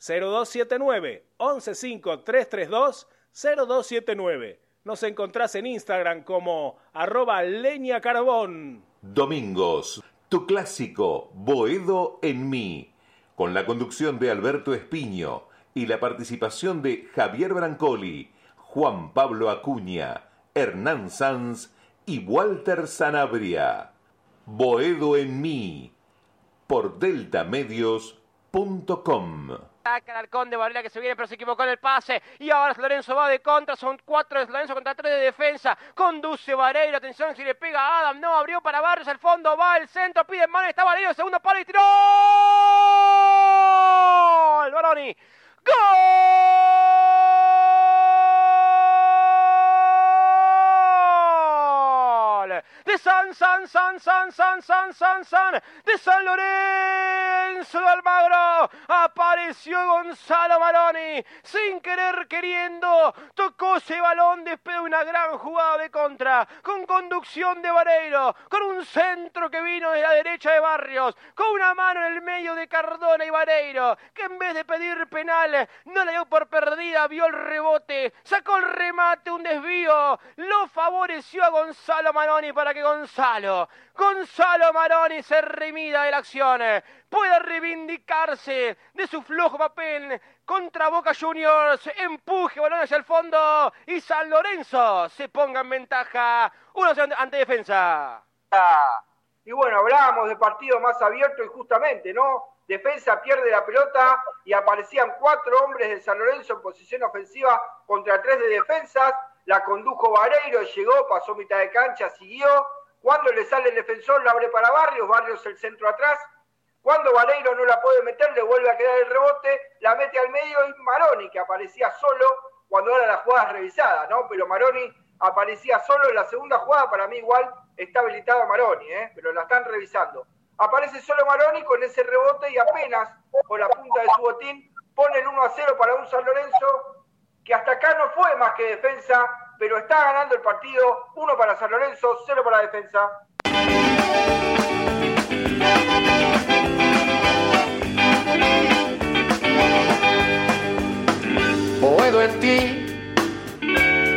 115-332-0279. 115-332-0279. Nos encontrás en Instagram como arroba leña carbón. Domingos, tu clásico Boedo en mí con la conducción de Alberto Espiño y la participación de Javier Brancoli, Juan Pablo Acuña, Hernán Sanz y Walter Sanabria. Boedo en mí, por deltamedios.com. Arcón de Varela que se viene, pero se equivocó en el pase. Y ahora Lorenzo va de contra. Son cuatro de Lorenzo contra tres de defensa. Conduce Vareiro. Atención si le pega a Adam. No abrió para Barrios. El fondo va el centro. Pide mano. Está Vareiro. Segundo palo y tiró. ¡Gol! Baroni. ¡Gol! De San, San, San, San, San, San, San, San. De San Lorenzo de Almagro. Apareció Gonzalo Maroni. Sin querer queriendo. Tocó ese balón después de una gran jugada de contra. Con conducción de Vareiro. Con un centro que vino de la derecha de Barrios. Con una mano en el medio de Cardona y Vareiro. Que en vez de pedir penal, no le dio por perdida. Vio el rebote. Sacó el remate, un desvío. Lo favoreció a Gonzalo Maroni para que Gonzalo, Gonzalo Maroni se remida de la acción, pueda reivindicarse de su flojo papel contra Boca Juniors, empuje balón hacia el fondo y San Lorenzo se ponga en ventaja, uno ante defensa. Y bueno, hablábamos de partido más abierto y justamente, ¿no? Defensa pierde la pelota y aparecían cuatro hombres de San Lorenzo en posición ofensiva contra tres de defensas. La condujo Vareiro, llegó, pasó mitad de cancha, siguió. Cuando le sale el defensor, la abre para Barrios, Barrios el centro atrás. Cuando Vareiro no la puede meter, le vuelve a quedar el rebote, la mete al medio y Maroni, que aparecía solo cuando era la jugada revisada, ¿no? Pero Maroni aparecía solo en la segunda jugada, para mí igual está habilitado Maroni, ¿eh? Pero la están revisando. Aparece solo Maroni con ese rebote y apenas con la punta de su botín pone el 1 a 0 para un San Lorenzo que hasta acá no fue más que defensa, pero está ganando el partido, uno para San Lorenzo, cero para defensa. Boedo en ti,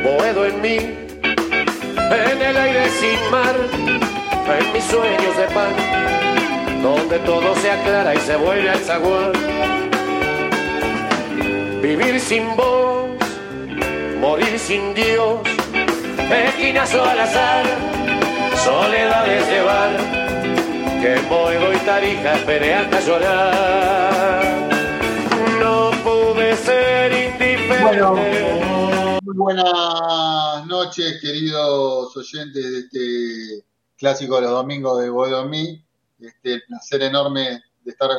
Boedo en mí, en el aire sin mar, en mis sueños de pan, donde todo se aclara y se vuelve al zaguán. Vivir sin vos morir sin Dios, esquinazo al azar, soledades de bar, que Boedo y Tarija esperé hasta llorar. No pude ser indiferente. Bueno, muy buenas noches, queridos oyentes de este clásico de los domingos de Boedo mí. Este, placer enorme de estar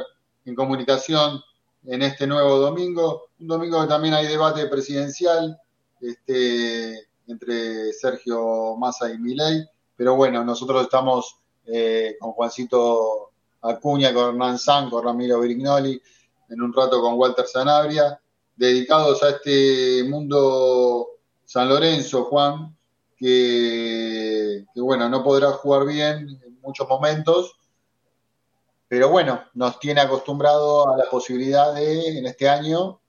en comunicación en este nuevo domingo, un domingo que también hay debate presidencial, este, entre Sergio Massa y Milei, pero bueno, nosotros estamos eh, con Juancito Acuña, con Hernán San, con Ramiro Brignoli, en un rato con Walter Sanabria, dedicados a este mundo San Lorenzo, Juan, que, que bueno, no podrá jugar bien en muchos momentos, pero bueno, nos tiene acostumbrado a la posibilidad de, en este año,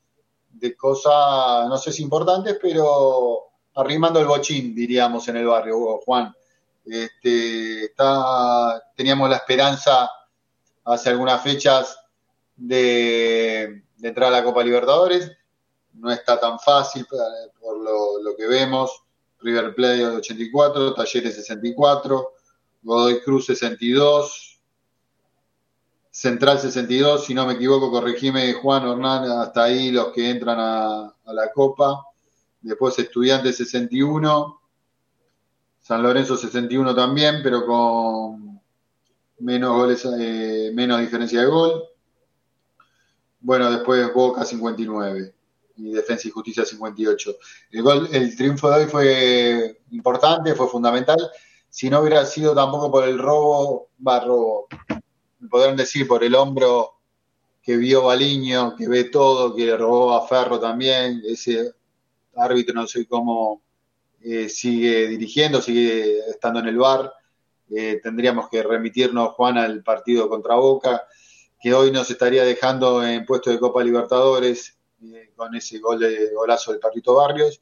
de cosas, no sé si importantes, pero arrimando el bochín, diríamos, en el barrio, Juan. Este, está, teníamos la esperanza hace algunas fechas de, de, entrar a la Copa Libertadores. No está tan fácil por lo, lo que vemos. River Plate 84, Talleres 64, Godoy Cruz 62, Central 62, si no me equivoco, corregime Juan Hernán, hasta ahí los que entran a, la Copa. Después Estudiantes 61, San Lorenzo 61 también, pero con menos goles, eh, menos diferencia de gol. Bueno, después Boca 59 y Defensa y Justicia 58. El, el triunfo de hoy fue importante, fue fundamental. Si no hubiera sido tampoco por el robo, va robo, podrán decir por el hombro que vio Baliño, que ve todo, que le robó a Ferro también, ese árbitro no sé cómo eh, sigue dirigiendo, sigue estando en el bar. Eh, tendríamos que remitirnos, Juan, al partido contra Boca, que hoy nos estaría dejando en puesto de Copa Libertadores eh, con ese gol de golazo del Perrito Barrios.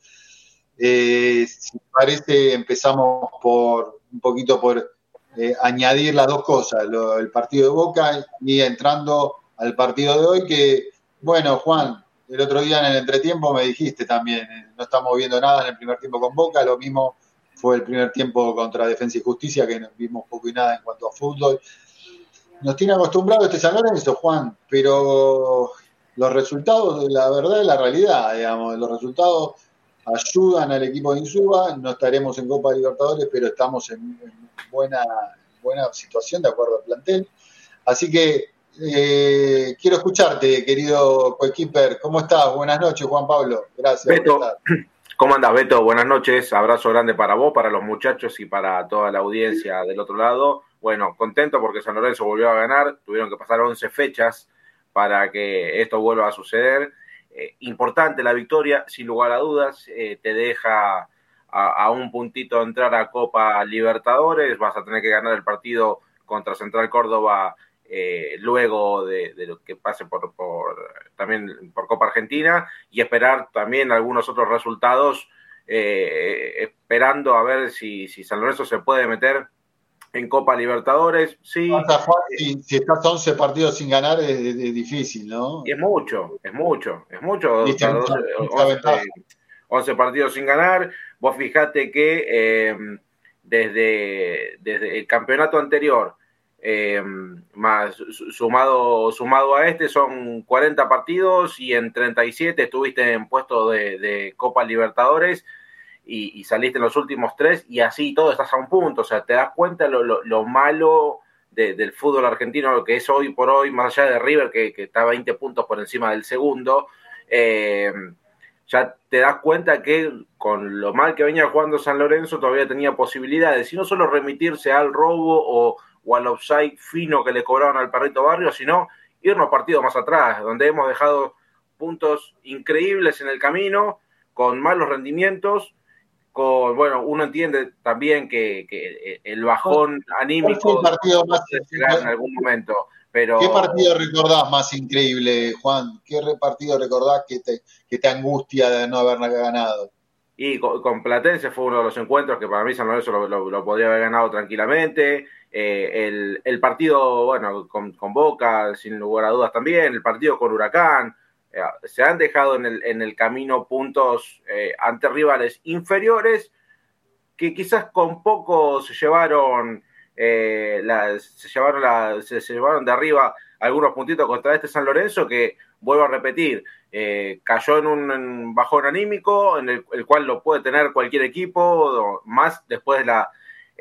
Si parece, empezamos por un poquito por eh, añadir las dos cosas, el partido de Boca y entrando al partido de hoy, que, bueno, Juan, el otro día en el entretiempo me dijiste también, eh, no estamos viendo nada en el primer tiempo con Boca, lo mismo fue el primer tiempo contra Defensa y Justicia, que nos vimos poco y nada en cuanto a fútbol. Nos tiene acostumbrado este San Lorenzo, Juan, pero los resultados, la verdad es la realidad, digamos, los resultados ayudan al equipo de Insuba, no estaremos en Copa Libertadores, pero estamos en, en buena, buena situación de acuerdo al plantel. Así que eh, quiero escucharte, querido coequiper. ¿Cómo estás? Buenas noches, Juan Pablo. Gracias. Beto, ¿cómo andas, Beto? Buenas noches. Abrazo grande para vos, para los muchachos y para toda la audiencia del otro lado. Bueno, contento porque San Lorenzo volvió a ganar. Tuvieron que pasar 11 fechas para que esto vuelva a suceder. Eh, importante la victoria, sin lugar a dudas. Eh, te deja a, un puntito entrar a Copa Libertadores. Vas a tener que ganar el partido contra Central Córdoba eh, luego de, de, lo que pase por, por, también por Copa Argentina y esperar también algunos otros resultados, esperando a ver si, si, San Lorenzo se puede meter en Copa Libertadores. Sí. Si, si, estás 11 partidos sin ganar es, es, es, difícil, ¿no? Y es mucho, es mucho, es mucho. 11, 11, partidos sin ganar. Vos fijate que eh, desde, desde el campeonato anterior eh, más sumado, sumado a este son 40 partidos y en 37 estuviste en puesto de, de Copa Libertadores y, saliste en los últimos tres y así todo estás a un punto, o sea, te das cuenta lo, lo, lo malo de, del fútbol argentino, lo que es hoy por hoy, más allá de River que, que está 20 puntos por encima del segundo, eh, ya te das cuenta que con lo mal que venía jugando San Lorenzo todavía tenía posibilidades, y no solo remitirse al robo o o al offside fino que le cobraron al perrito barrio, sino irnos partidos más atrás, donde hemos dejado puntos increíbles en el camino, con malos rendimientos, con, bueno, uno entiende también que, que el bajón anímico partido más en algún momento. Pero... ¿Qué partido recordás más increíble, Juan? ¿Qué partido recordás que te, que te angustia de no haber ganado? Y con, con, Platense fue uno de los encuentros que para mí San Lorenzo lo, lo, lo podría haber ganado tranquilamente. Eh, el, el, partido, bueno, con, con, Boca, sin lugar a dudas también, el partido con Huracán, se han dejado en el, en el camino puntos eh, ante rivales inferiores que quizás con poco se llevaron, eh, se, llevaron la, se, llevaron de arriba algunos puntitos contra este San Lorenzo que, vuelvo a repetir, cayó en un bajón anímico en el, el, cual lo puede tener cualquier equipo, más después de la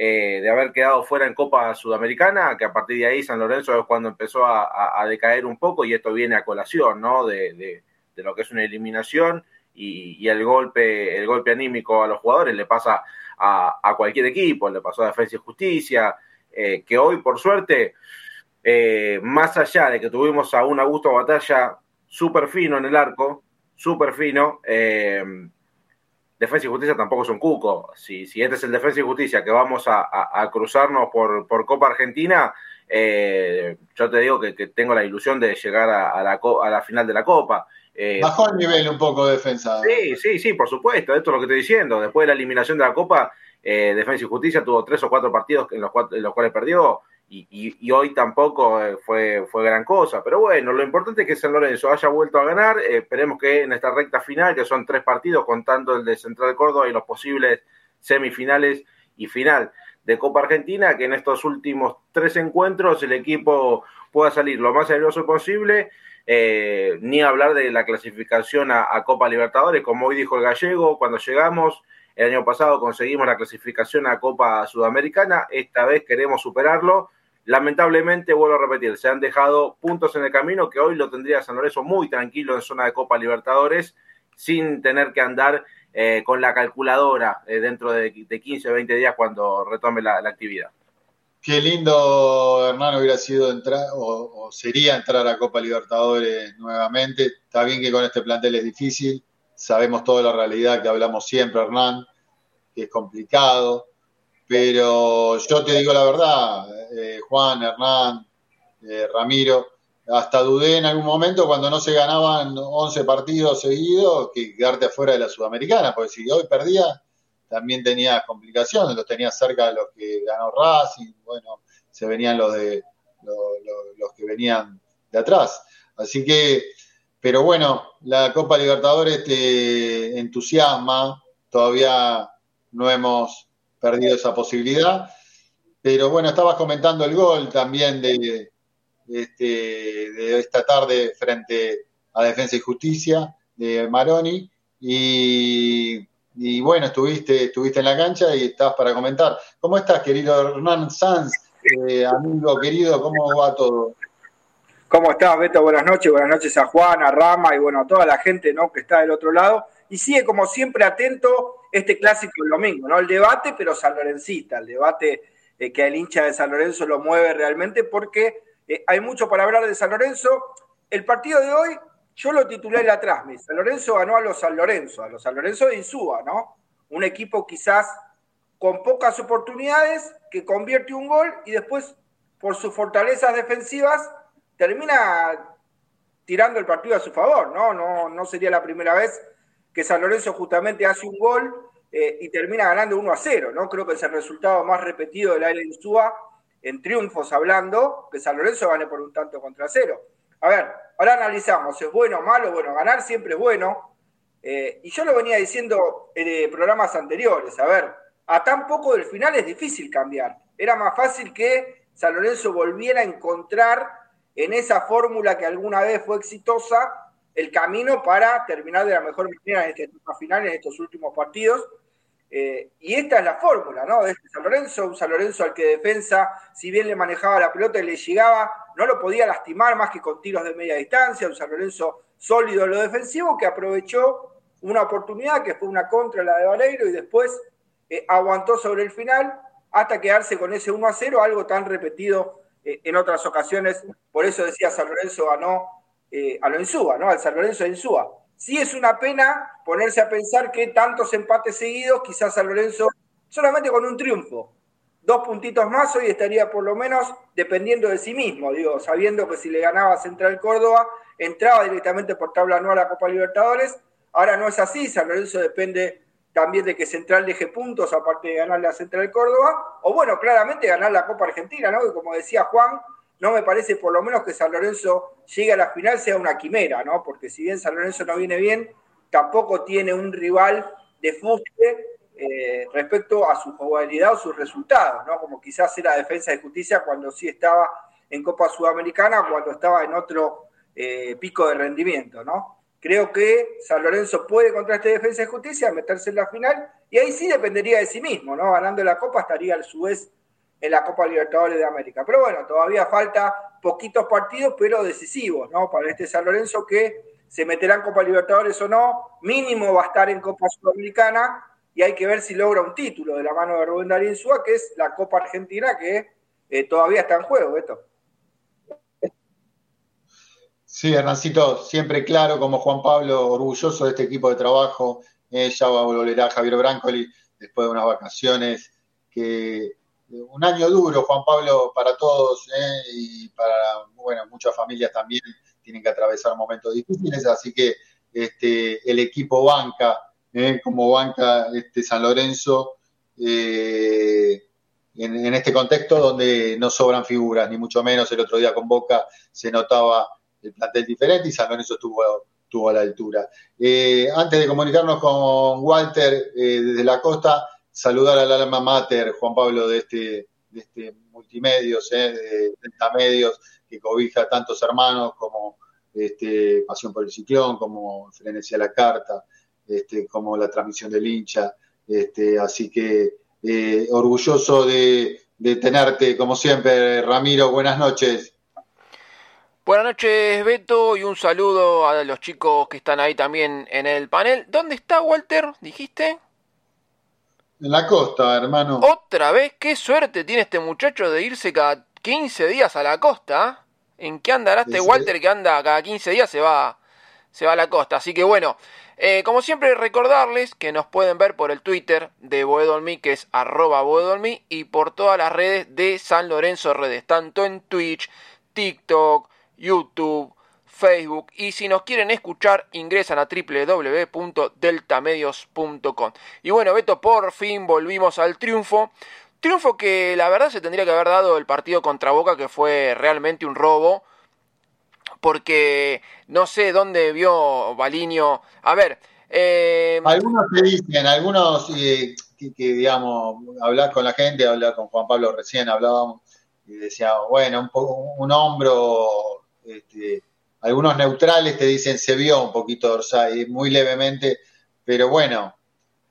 eh, de haber quedado fuera en Copa Sudamericana, que a partir de ahí San Lorenzo es cuando empezó a, a, decaer un poco y esto viene a colación, ¿no? De, de, de lo que es una eliminación y, y, el golpe, el golpe anímico a los jugadores le pasa a, a cualquier equipo, le pasó a Defensa y Justicia, eh, que hoy, por suerte, eh, más allá de que tuvimos a un Augusto Batalla súper fino en el arco, súper fino. Defensa y Justicia tampoco es un cuco. Si, si este es el Defensa y Justicia que vamos a, cruzarnos por, por, Copa Argentina, eh, yo te digo que, tengo la ilusión de llegar a, la, a la final de la Copa. Eh, Bajó el nivel un poco de defensa. Sí, sí, sí, por supuesto. Esto es lo que estoy diciendo. Después de la eliminación de la Copa, eh, Defensa y Justicia tuvo tres o cuatro partidos en los, en los cuales perdió y, hoy tampoco eh, fue, fue gran cosa. Pero bueno, lo importante es que San Lorenzo haya vuelto a ganar. Eh, esperemos que en esta recta final, que son tres partidos, contando el de Central Córdoba y los posibles semifinales y final de Copa Argentina, que en estos últimos tres encuentros el equipo pueda salir lo más serioso posible. Eh, ni hablar de la clasificación a Copa Libertadores, como hoy dijo el gallego, cuando llegamos, el año pasado conseguimos la clasificación a Copa Sudamericana, esta vez queremos superarlo Lamentablemente, vuelvo a repetir, se han dejado puntos en el camino que hoy lo tendría San Lorenzo muy tranquilo en zona de Copa Libertadores, sin tener que andar eh, con la calculadora eh, dentro de, 15 o 20 días cuando retome la, actividad. Qué lindo, Hernán, hubiera sido entrar, o, sería entrar a Copa Libertadores nuevamente. Está bien que con este plantel es difícil, sabemos toda la realidad que hablamos siempre, Hernán, que es complicado, pero yo te digo la verdad, eh, Juan, Hernán, eh, Ramiro, hasta dudé en algún momento cuando no se ganaban 11 partidos seguidos que quedarte afuera de la Sudamericana, porque si hoy perdía, también tenía complicaciones, los tenía cerca de los que ganó Racing, bueno, se venían los de los, que venían de atrás. Así que, pero bueno, la Copa Libertadores te entusiasma, todavía no hemos perdido esa posibilidad. Pero bueno, estabas comentando el gol también de, este, de esta tarde frente a Defensa y Justicia de Maroni. Y, bueno, estuviste, estuviste en la cancha y estás para comentar. ¿Cómo estás, querido Hernán Sanz? Eh, amigo querido, ¿cómo va todo? ¿Cómo estás, Beto? Buenas noches, buenas noches a Juan, a Rama y bueno, a toda la gente ¿no? que está del otro lado. Y sigue como siempre atento este clásico el domingo, ¿no? El debate, pero sanlorencista, el debate eh, que el hincha de San Lorenzo lo mueve realmente, porque eh, hay mucho para hablar de San Lorenzo. El partido de hoy, yo lo titulé en atrás, San Lorenzo ganó a los San Lorenzo, a los San Lorenzo de Insúa, ¿no? Un equipo quizás con pocas oportunidades, que convierte un gol y después, por sus fortalezas defensivas, termina tirando el partido a su favor, ¿no? No, no sería la primera vez que San Lorenzo justamente hace un gol eh, y termina ganando 1 a 0, ¿no? Creo que es el resultado más repetido del aire Insúa en triunfos hablando, que San Lorenzo gane por un tanto contra cero. A ver, ahora analizamos, ¿es bueno o malo? Bueno, ganar siempre es bueno. Eh, y yo lo venía diciendo en programas anteriores, a ver, a tan poco del final es difícil cambiar. Era más fácil que San Lorenzo volviera a encontrar en esa fórmula que alguna vez fue exitosa el camino para terminar de la mejor manera en esta final, en estos últimos partidos. Eh, y esta es la fórmula, ¿no? De este San Lorenzo, un San Lorenzo al que defensa, si bien le manejaba la pelota y le llegaba, no lo podía lastimar más que con tiros de media distancia, un San Lorenzo sólido en lo defensivo que aprovechó una oportunidad que fue una contra la de Valeiro y después eh, aguantó sobre el final hasta quedarse con ese 1 a 0, algo tan repetido eh, en otras ocasiones. Por eso decía San Lorenzo ganó eh, a lo Insúa, ¿no? Al San Lorenzo de Insúa. Sí es una pena ponerse a pensar que tantos empates seguidos, quizás San Lorenzo solamente con un triunfo, dos puntitos más, hoy estaría por lo menos dependiendo de sí mismo, digo, sabiendo que si le ganaba Central Córdoba, entraba directamente por tabla anual a la Copa Libertadores. Ahora no es así, San Lorenzo depende también de que Central deje puntos, aparte de ganarle a Central Córdoba, o bueno, claramente ganar la Copa Argentina, ¿no? Que como decía Juan, no me parece por lo menos que San Lorenzo llegue a la final sea una quimera, ¿no? Porque si bien San Lorenzo no viene bien, tampoco tiene un rival de fuste eh, respecto a su jugabilidad o sus resultados, ¿no? Como quizás era Defensa de Justicia cuando sí estaba en Copa Sudamericana, cuando estaba en otro eh, pico de rendimiento, ¿no? Creo que San Lorenzo puede contra este Defensa de Justicia meterse en la final y ahí sí dependería de sí mismo, ¿no? Ganando la Copa estaría al su vez en la Copa Libertadores de América. Pero bueno, todavía falta poquitos partidos, pero decisivos, ¿no? Para este San Lorenzo que se meterá en Copa Libertadores o no, mínimo va a estar en Copa Sudamericana y hay que ver si logra un título de la mano de Rubén Darín Súa, que es la Copa Argentina que eh, todavía está en juego, esto. Sí, Hernancito, siempre claro como Juan Pablo, orgulloso de este equipo de trabajo. Eh, ya va a Javier Brancoli después de unas vacaciones que un año duro, Juan Pablo, para todos eh, y para bueno, muchas familias también tienen que atravesar momentos difíciles, así que este, el equipo banca, eh, como banca este San Lorenzo, eh, en, este contexto donde no sobran figuras, ni mucho menos el otro día con Boca se notaba el plantel diferente y San Lorenzo estuvo, estuvo a la altura. antes de comunicarnos con Walter desde la costa, saludar al alma mater, Juan Pablo, de este, de este multimedios, eh, de Medios, que cobija tantos hermanos como este, Pasión por el Ciclón, como Frenesía la Carta, este, como la transmisión del hincha. Este, así que eh, orgulloso de, de tenerte, como siempre, Ramiro. Buenas noches. Buenas noches, Beto, y un saludo a los chicos que están ahí también en el panel. ¿Dónde está Walter? ¿Dijiste? En la costa, hermano. Otra vez, qué suerte tiene este muchacho de irse cada 15 días a la costa. ¿En qué andará este Walter que anda cada 15 días se va, se va a la costa? Así que bueno, eh, como siempre recordarles que nos pueden ver por el Twitter de Boedolmi, que es arroba Boedolmi, y por todas las redes de San Lorenzo Redes, tanto en Twitch, TikTok, YouTube, Facebook y si nos quieren escuchar ingresan a www.deltamedios.com. Y bueno, Beto, por fin volvimos al triunfo. Triunfo que la verdad se tendría que haber dado el partido contra Boca, que fue realmente un robo. Porque no sé dónde vio Baliño. A ver. Eh... Algunos te dicen, algunos eh, que, digamos, hablar con la gente, hablar con Juan Pablo recién, hablábamos y decíamos, bueno, un, un hombro este, algunos neutrales te dicen se vio un poquito Orsay, muy levemente, pero bueno,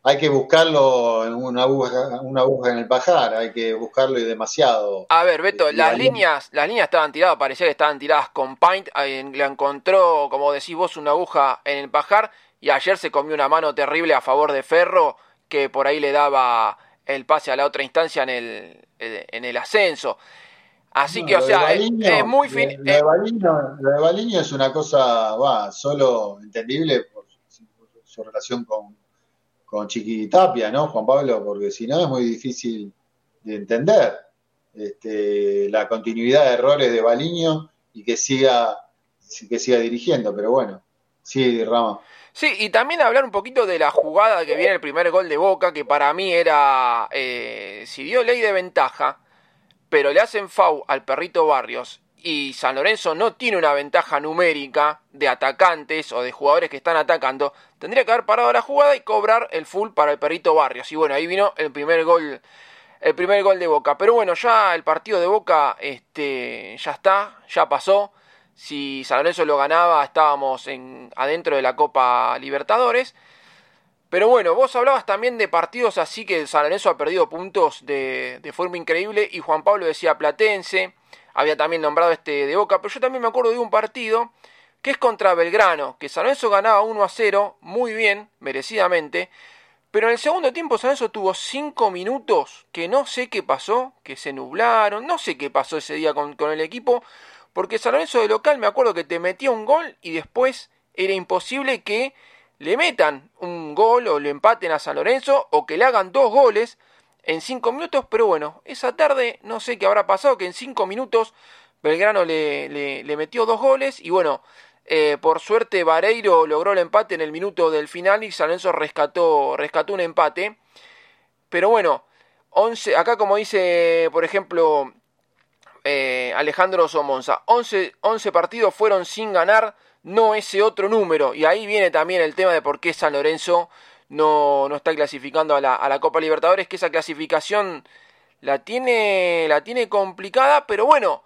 hay que buscarlo en una aguja, una aguja en el pajar, hay que buscarlo y demasiado. A ver, Beto, las líneas, las líneas estaban tiradas, parecía que estaban tiradas con paint, le encontró, como decís vos, una aguja en el pajar, y ayer se comió una mano terrible a favor de Ferro, que por ahí le daba el pase a la otra instancia en el, en el ascenso. Así que, o sea, es, muy fin. Lo, de Baliño, es una cosa, va, solo entendible por su, relación con, con Chiqui Tapia, ¿no, Juan Pablo? Porque si no es muy difícil de entender este, la continuidad de errores de Baliño y que siga, que siga dirigiendo, pero bueno, sí, Rama. Sí, y también hablar un poquito de la jugada que viene el primer gol de Boca, que para mí era, eh, si dio ley de ventaja, pero le hacen FAU al perrito Barrios y San Lorenzo no tiene una ventaja numérica de atacantes o de jugadores que están atacando, tendría que haber parado la jugada y cobrar el full para el perrito Barrios. Y bueno, ahí vino el primer gol, el primer gol de Boca. Pero bueno, ya el partido de Boca este, ya está, ya pasó. Si San Lorenzo lo ganaba, estábamos en, adentro de la Copa Libertadores. Pero bueno, vos hablabas también de partidos así que San Lorenzo ha perdido puntos de, forma increíble y Juan Pablo decía Platense, había también nombrado este de Boca, pero yo también me acuerdo de un partido que es contra Belgrano, que San Lorenzo ganaba 1 a 0, muy bien, merecidamente, pero en el segundo tiempo San Lorenzo tuvo 5 minutos que no sé qué pasó, que se nublaron, no sé qué pasó ese día con, con el equipo, porque San Lorenzo de local me acuerdo que te metía un gol y después era imposible que le metan un gol o le empaten a San Lorenzo o que le hagan dos goles en cinco minutos, pero bueno, esa tarde no sé qué habrá pasado, que en cinco minutos Belgrano le, le, metió dos goles y bueno, eh, por suerte Vareiro logró el empate en el minuto del final y San Lorenzo rescató, rescató un empate, pero bueno, 11, acá como dice por ejemplo eh, Alejandro Somonza, 11, 11 partidos fueron sin ganar, no ese otro número. Y ahí viene también el tema de por qué San Lorenzo no, no está clasificando a la, a la, Copa Libertadores, que esa clasificación la tiene, la tiene complicada, pero bueno,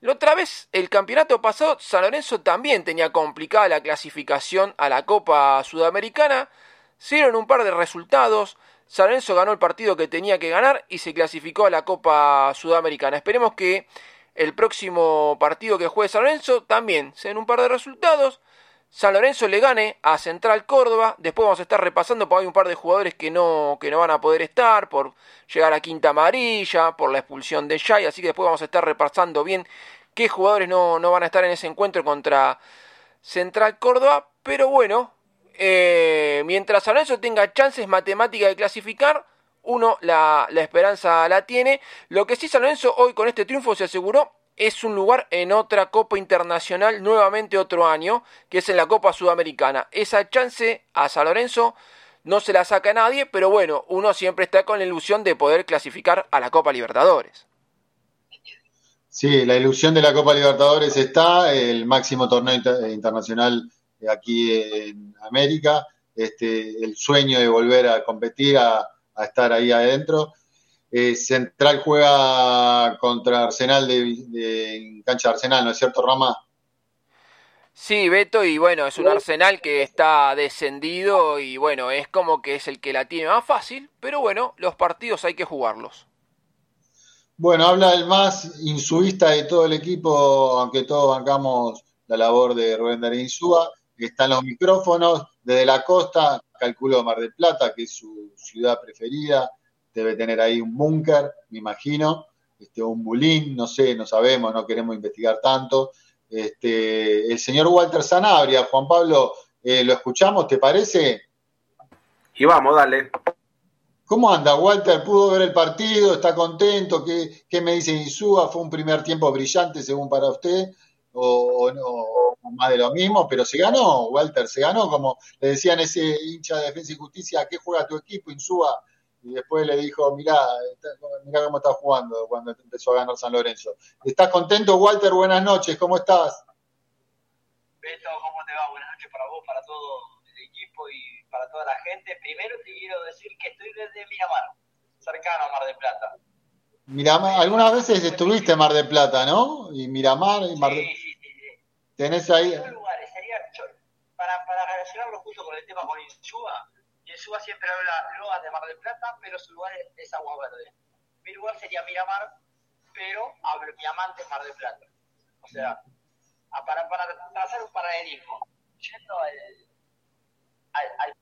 la otra vez, el campeonato pasado, San Lorenzo también tenía complicada la clasificación a la Copa Sudamericana. Se dieron un par de resultados. San Lorenzo ganó el partido que tenía que ganar y se clasificó a la Copa Sudamericana. Esperemos que el próximo partido que juegue San Lorenzo también se den un par de resultados. San Lorenzo le gane a Central Córdoba. Después vamos a estar repasando porque hay un par de jugadores que no, que no van a poder estar por llegar a quinta amarilla, por la expulsión de Jai. Así que después vamos a estar repasando bien qué jugadores no, no van a estar en ese encuentro contra Central Córdoba, pero bueno, eh, mientras San Lorenzo tenga chances matemáticas de clasificar, uno la, la, esperanza la tiene. Lo que sí San Lorenzo hoy con este triunfo se aseguró es un lugar en otra Copa Internacional nuevamente otro año, que es en la Copa Sudamericana. Esa chance a San Lorenzo no se la saca nadie, pero bueno, uno siempre está con la ilusión de poder clasificar a la Copa Libertadores. Sí, la ilusión de la Copa Libertadores está, el máximo torneo internacional aquí en América, este, el sueño de volver a competir, a, a estar ahí adentro. Eh, Central juega contra Arsenal de, en cancha de Arsenal, ¿no es cierto, Rama? Sí, Beto, y bueno, es un Arsenal que está descendido y bueno, es como que es el que la tiene más fácil, pero bueno, los partidos hay que jugarlos. Bueno, habla el más insuista de todo el equipo, aunque todos bancamos la labor de Rubén Darín Insúa. Están los micrófonos desde la costa, calculo Mar del Plata, que es su ciudad preferida, debe tener ahí un búnker, me imagino, este, un bulín, no sé, no sabemos, no queremos investigar tanto. Este, el señor Walter Sanabria, Juan Pablo, eh, ¿lo escuchamos, te parece? Y vamos, dale. ¿Cómo anda, Walter? ¿Pudo ver el partido? ¿Está contento? ¿Qué, qué me dice Insúa? ¿Fue un primer tiempo brillante según para usted? ¿O, no, más de lo mismo? Pero se ganó, Walter, se ganó, como le decían ese hincha de Defensa y Justicia, ¿a qué juega tu equipo, Insúa? y después le dijo, mirá, mirá cómo está jugando cuando empezó a ganar San Lorenzo. ¿Estás contento, Walter? Buenas noches, ¿cómo estás? Beto, ¿cómo te va? Buenas noches para vos, para todo el equipo y para toda la gente. Primero te quiero decir que estoy desde Miramar, cercano a Mar del Plata. Miramar, algunas veces estuviste en Mar del Plata, ¿no? Y Miramar, y Mar sí, sí, sí, ¿Tenés ahí? Lugares, sería, para, para relacionarlo justo con el tema con Insúa, Suba siempre habla loas de Mar del Plata, pero su lugar es, Agua Verde. Mi lugar sería Miramar, pero mi amante es Mar del Plata. O sea, para, para trazar un paralelismo, yendo al, al,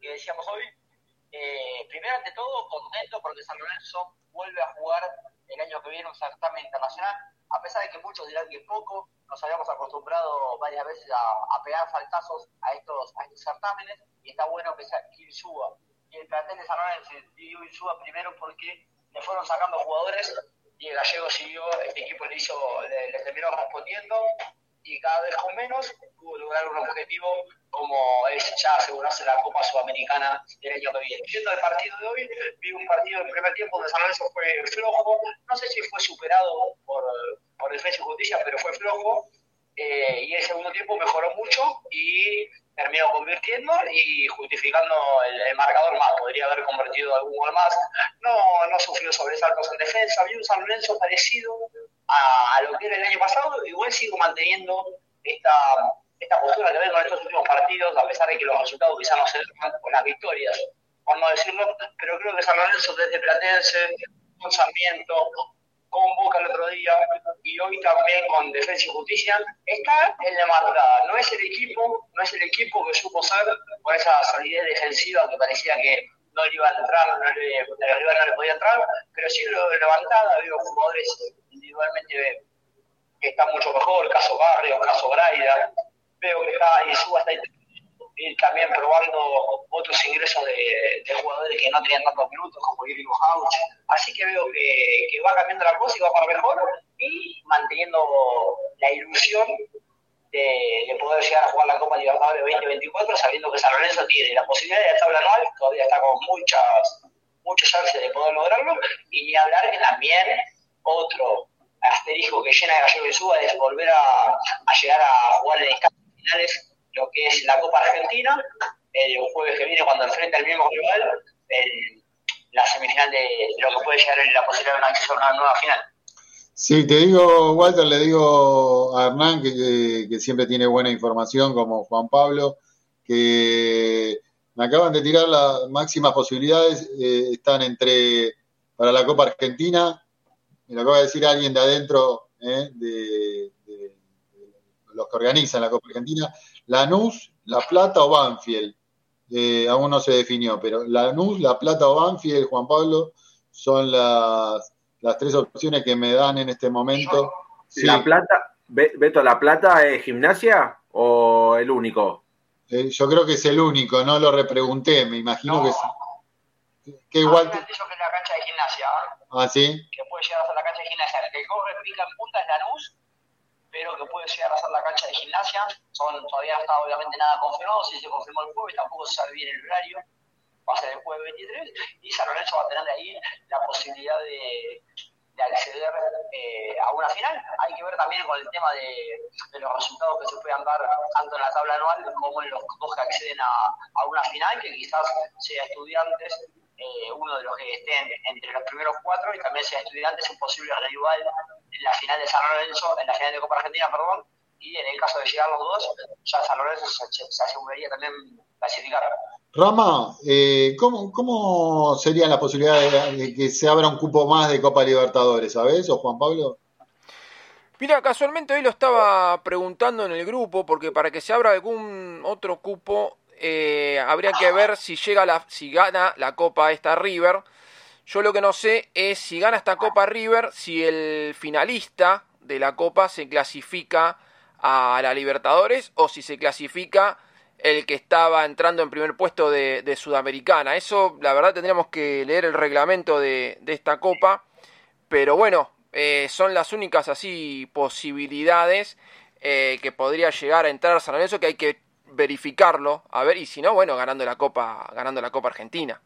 que decíamos hoy, eh, primero ante todo contento porque San Lorenzo vuelve a jugar el año que viene un certamen internacional, a pesar de que muchos dirán que poco, nos habíamos acostumbrado varias veces a, pegar faltazos a estos, a estos certámenes, y está bueno que, sea, suba. Y el plantel de San Lorenzo dio suba primero porque le fueron sacando jugadores y el gallego siguió, este equipo le hizo, le, terminó respondiendo y cada vez con menos pudo lograr un objetivo como es ya asegurarse la Copa Sudamericana del año que viene. Viendo el partido de hoy, vi un partido en primer tiempo donde San Lorenzo fue flojo, no sé si fue superado por, por Defensa y Justicia, pero fue flojo, eh, y el segundo tiempo mejoró mucho y terminó convirtiendo y justificando el, marcador más. Podría haber convertido algún gol más. No, no sufrió sobresaltos en defensa. Vi un San Lorenzo parecido a, lo que era el año pasado. Igual sigo manteniendo esta, esta postura que vengo en estos últimos partidos, a pesar de que los resultados quizás no se con las victorias, por no decirlo. Pero creo que San Lorenzo desde Platense, con Sarmiento, con Boca el otro día y hoy también con Defensa y Justicia, está en la marcada. No es el equipo, no es el equipo que supo ser con esa solidez defensiva que parecía que no le iba a entrar, no le, no le podía entrar, pero sí lo levantada, veo jugadores individualmente que están mucho mejor, caso Barrio, caso Braida, veo que está y suba hasta ir también probando otros ingresos de, jugadores que no tenían tantos minutos, como Yuri Hauch. Así que veo que, va cambiando la cosa y va para mejor y manteniendo la ilusión de, poder llegar a jugar la Copa Libertadores 2024, sabiendo que San Lorenzo tiene la posibilidad de estar anual, todavía está con muchas muchas chances de poder lograrlo, y ni hablar que también otro asterisco que llena de Gallego y Suba es volver a, llegar a jugar en instancias lo que es la Copa Argentina, el jueves que viene cuando enfrenta el mismo rival, en la semifinal de, lo que puede llegar en la posibilidad de una una nueva final. Sí, te digo, Walter, le digo a Hernán, que, siempre tiene buena información, como Juan Pablo, que me acaban de tirar las máximas posibilidades, eh, están entre, para la Copa Argentina, me lo acaba de decir alguien de adentro, eh, de, los que organizan la Copa Argentina, Lanús, La Plata o Banfield. Eh, aún no se definió, pero Lanús, La Plata o Banfield, Juan Pablo, son las, las tres opciones que me dan en este momento. ¿La Plata, Beto, ¿La Plata es gimnasia o el único? Eh, yo creo que es el único, no lo repregunté, me imagino que es. Que igual. que la cancha de gimnasia. ¿eh? Ah, sí. Que puede llegar a ser la cancha de gimnasia. El que corre pica en punta es Lanús, pero que puede llegar a ser la cancha de gimnasia. Son, todavía está obviamente nada confirmado. Si se confirmó el jueves, tampoco se sabe bien el horario. Va a ser el jueves 23. Y San Lorenzo va a tener ahí la posibilidad de, de acceder eh, a una final. Hay que ver también con el tema de, los resultados que se puedan dar tanto en la tabla anual como en los dos que acceden a, a una final, que quizás sea estudiantes, eh, uno de los que estén entre los primeros cuatro y también sea estudiantes un posible rival en la final de San Lorenzo, en la final de Copa Argentina, perdón, y en el caso de llegar los dos, ya San Lorenzo se, se aseguraría también clasificar. Rama, eh, ¿cómo, ¿cómo sería la posibilidad de, de, que se abra un cupo más de Copa Libertadores, ¿sabes? ¿O Juan Pablo? Mira, casualmente hoy lo estaba preguntando en el grupo, porque para que se abra algún otro cupo, eh, habría que ver si llega la, si gana la Copa esta River. Yo lo que no sé es si gana esta Copa River, si el finalista de la Copa se clasifica a la Libertadores o si se clasifica el que estaba entrando en primer puesto de, Sudamericana. Eso, la verdad, tendríamos que leer el reglamento de, de esta copa. Pero bueno, eh, son las únicas así posibilidades eh, que podría llegar a entrar San Lorenzo, que hay que verificarlo. A ver, y si no, bueno, ganando la Copa, ganando la Copa Argentina.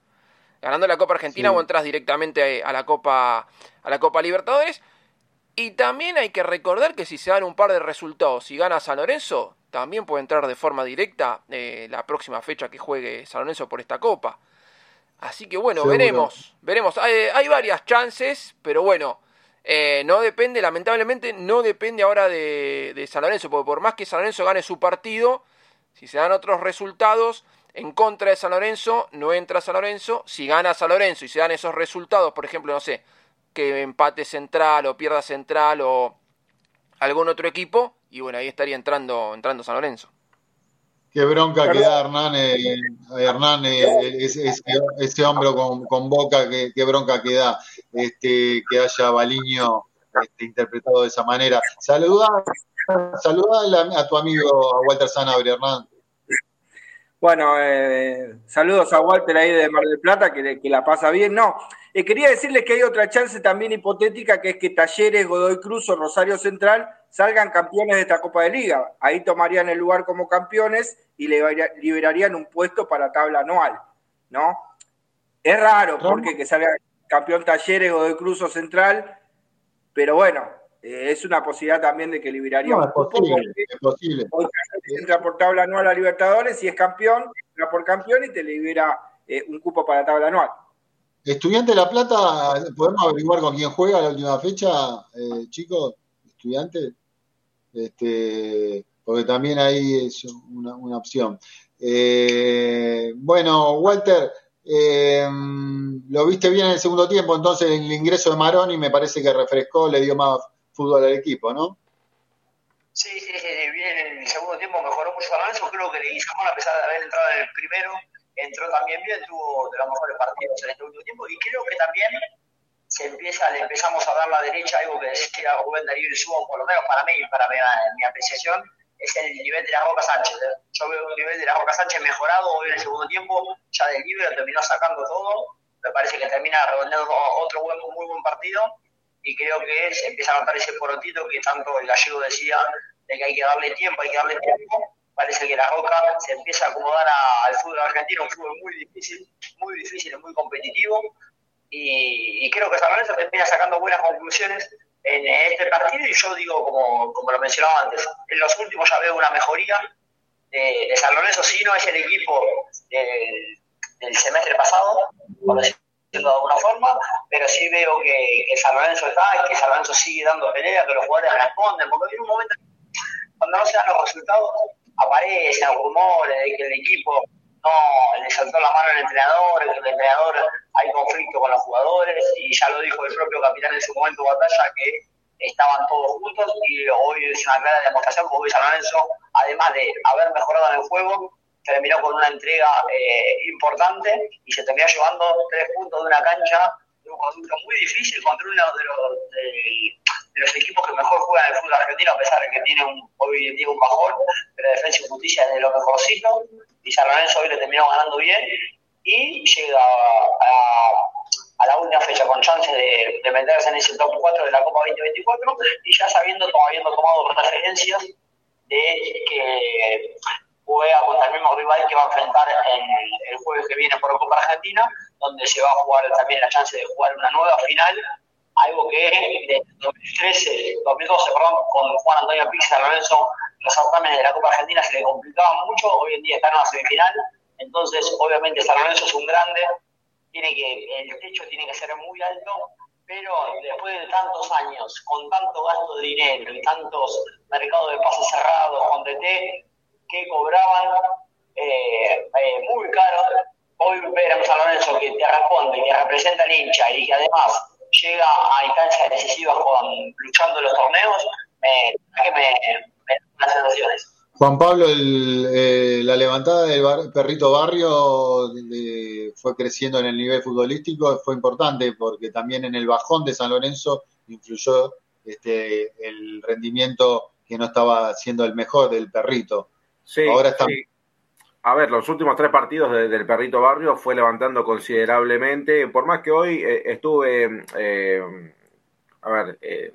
Ganando la Copa Argentina sí. o entras directamente a la Copa, a la Copa Libertadores. Y también hay que recordar que si se dan un par de resultados y gana San Lorenzo, también puede entrar de forma directa eh, la próxima fecha que juegue San Lorenzo por esta copa. Así que bueno, Seguro. veremos, veremos. Hay, hay, varias chances, pero bueno, eh, no depende, lamentablemente, no depende ahora de, de, San Lorenzo, porque por más que San Lorenzo gane su partido, si se dan otros resultados en contra de San Lorenzo, no entra San Lorenzo. Si gana San Lorenzo y se dan esos resultados, por ejemplo, no sé, que empate central o pierda central o algún otro equipo, y bueno, ahí estaría entrando, entrando San Lorenzo. Qué bronca Perdón. que da Hernán, eh, Hernán eh, ese, ese, ese, hombro con, con boca, qué, qué, bronca que da este, que haya Baliño este, interpretado de esa manera. Saluda, saluda a, a, tu amigo Walter Sanabria, Hernán. Bueno, eh, saludos a Walter ahí de Mar del Plata, que, que la pasa bien. No, eh, quería decirles que hay otra chance también hipotética, que es que Talleres, Godoy Cruz o Rosario Central salgan campeones de esta Copa de Liga. Ahí tomarían el lugar como campeones y liberarían un puesto para tabla anual, ¿no? Es raro porque que salga campeón Talleres, Godoy Cruz o Central, pero bueno, eh, es una posibilidad también de que liberaría no, un poco. Es posible, es posible. Entra por tabla anual a Libertadores y es campeón, entra por campeón y te libera eh, un cupo para tabla anual. Estudiante de La Plata, ¿podemos averiguar con quién juega la última fecha, eh, chicos? Estudiantes. Este, porque también ahí es una, una opción. Bueno, Walter, eh, lo viste bien en el segundo tiempo, entonces el ingreso de Maroni me parece que refrescó, le dio más fútbol al equipo, ¿no? Sí, sí, sí, bien en el segundo tiempo mejoró mucho Lorenzo, creo que le hizo mal a pesar de haber entrado en el primero, entró también bien, tuvo de los mejores partidos en este último tiempo y creo que también se empieza, le empezamos a dar la derecha, algo que decía Rubén Darío Subo, por lo menos para mí, para mi, mi apreciación, es el nivel de la Roca Sánchez. ¿eh? Yo veo un nivel de la Roca Sánchez mejorado hoy en el segundo tiempo, ya del libre terminó sacando todo, me parece que termina redondeando otro buen, muy buen partido y creo que se empieza a notar ese porotito que tanto el gallego decía de que hay que darle tiempo, hay que darle tiempo. Parece que la Roca se empieza a acomodar a, al fútbol argentino, un fútbol muy difícil, muy difícil, muy competitivo y, y, creo que San Lorenzo termina sacando buenas conclusiones en este partido y yo digo, como, como lo mencionaba antes, en los últimos ya veo una mejoría de, de San Lorenzo, si no es el equipo del, del semestre pasado, de alguna forma, pero sí veo que, que San Lorenzo está, que San Lorenzo sigue dando pelea, que los jugadores responden, porque en un momento cuando no se dan los resultados aparecen rumores de que el equipo no le saltó la mano al entrenador, que el entrenador hay conflicto con los jugadores y ya lo dijo el propio capitán en su momento batalla que estaban todos juntos y hoy es una clara demostración porque hoy San Lorenzo, además de haber mejorado en el juego, terminó con una entrega eh, importante y se terminó llevando tres puntos de una cancha, de un conducto muy difícil contra uno de los, de, los equipos que mejor juegan el fútbol argentino, a pesar de que tiene un, hoy en un bajón, pero Defensa y Justicia es de lo mejorcito, y San Lorenzo hoy le terminó ganando bien, y llega a, a la última fecha con chance de, de, meterse en ese top 4 de la Copa 2024, y ya sabiendo, habiendo tomado referencias de que juega contra el mismo rival que va a enfrentar en el jueves que viene por la Copa Argentina, donde se va a jugar también la chance de jugar una nueva final, algo que de 2013, 2012, perdón, con Juan Antonio Pizza Lorenzo, los certámenes de la Copa Argentina se le complicaban mucho, hoy en día están en la semifinal, entonces obviamente San Lorenzo es un grande, tiene que, el techo tiene que ser muy alto, pero después de tantos años, con tanto gasto de dinero y tantos mercados de pases cerrados con DT, que cobraban eh, eh, muy caro. Hoy ver a San Lorenzo que te responde, que representa al hincha y que además llega a instancias decisivas con, luchando los torneos, me, me, me, las sensaciones. Juan Pablo, el, eh, la levantada del perrito barrio fue creciendo en el nivel futbolístico, fue importante porque también en el bajón de San Lorenzo influyó este, el rendimiento que no estaba siendo el mejor del perrito. Sí, Ahora A ver, los últimos tres partidos del Perrito Barrio fue levantando considerablemente, por más que hoy eh, estuve, eh, a ver, eh,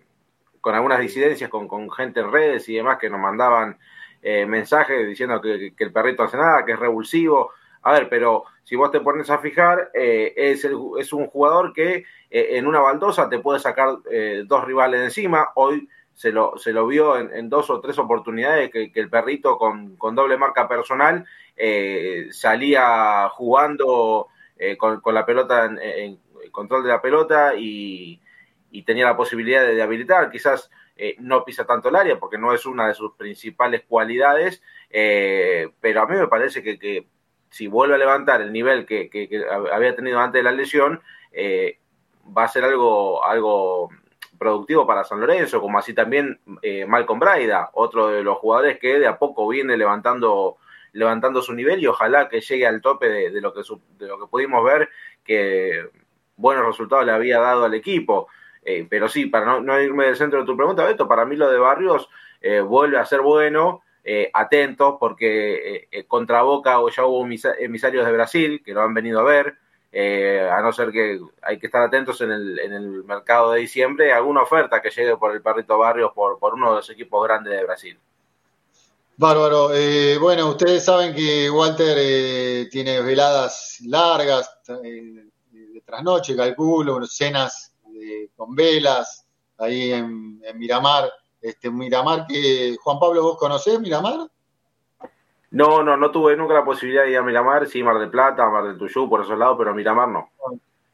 con algunas disidencias, con, con, gente en redes y demás que nos mandaban mensajes diciendo que, el perrito hace nada, que es revulsivo. A ver, pero si vos te pones a fijar, es, es un jugador que en una baldosa te puede sacar dos rivales de encima. Hoy se lo, se lo vio en, dos o tres oportunidades que, el perrito con, doble marca personal eh, salía jugando eh, con, la pelota en, control de la pelota y, tenía la posibilidad de, habilitar. Quizás eh, no pisa tanto el área porque no es una de sus principales cualidades, pero a mí me parece que, si vuelve a levantar el nivel que, que había tenido antes de la lesión, va a ser algo, algo productivo para San Lorenzo, como así también eh, Malcolm Braida, otro de los jugadores que de a poco viene levantando levantando su nivel y ojalá que llegue al tope de, lo que de lo que pudimos ver que buenos resultados le había dado al equipo. Eh, pero sí, para no, irme del centro de tu pregunta, Beto, para mí lo de Barrios eh, vuelve a ser bueno, atentos, porque contra Boca ya hubo emisarios de Brasil que lo han venido a ver, eh, a no ser que hay que estar atentos en el, en el mercado de diciembre, alguna oferta que llegue por el Perrito Barrios por, por uno de los equipos grandes de Brasil. Bárbaro. Eh, bueno, ustedes saben que Walter eh, tiene veladas largas de trasnoche, calculo, cenas con velas ahí en, en, Miramar. Este, Miramar que, Juan Pablo, ¿vos conocés Miramar? No, no, no tuve nunca la posibilidad de ir a Miramar, sí, Mar del Plata, Mar del Tuyú, por esos lados, pero Miramar no.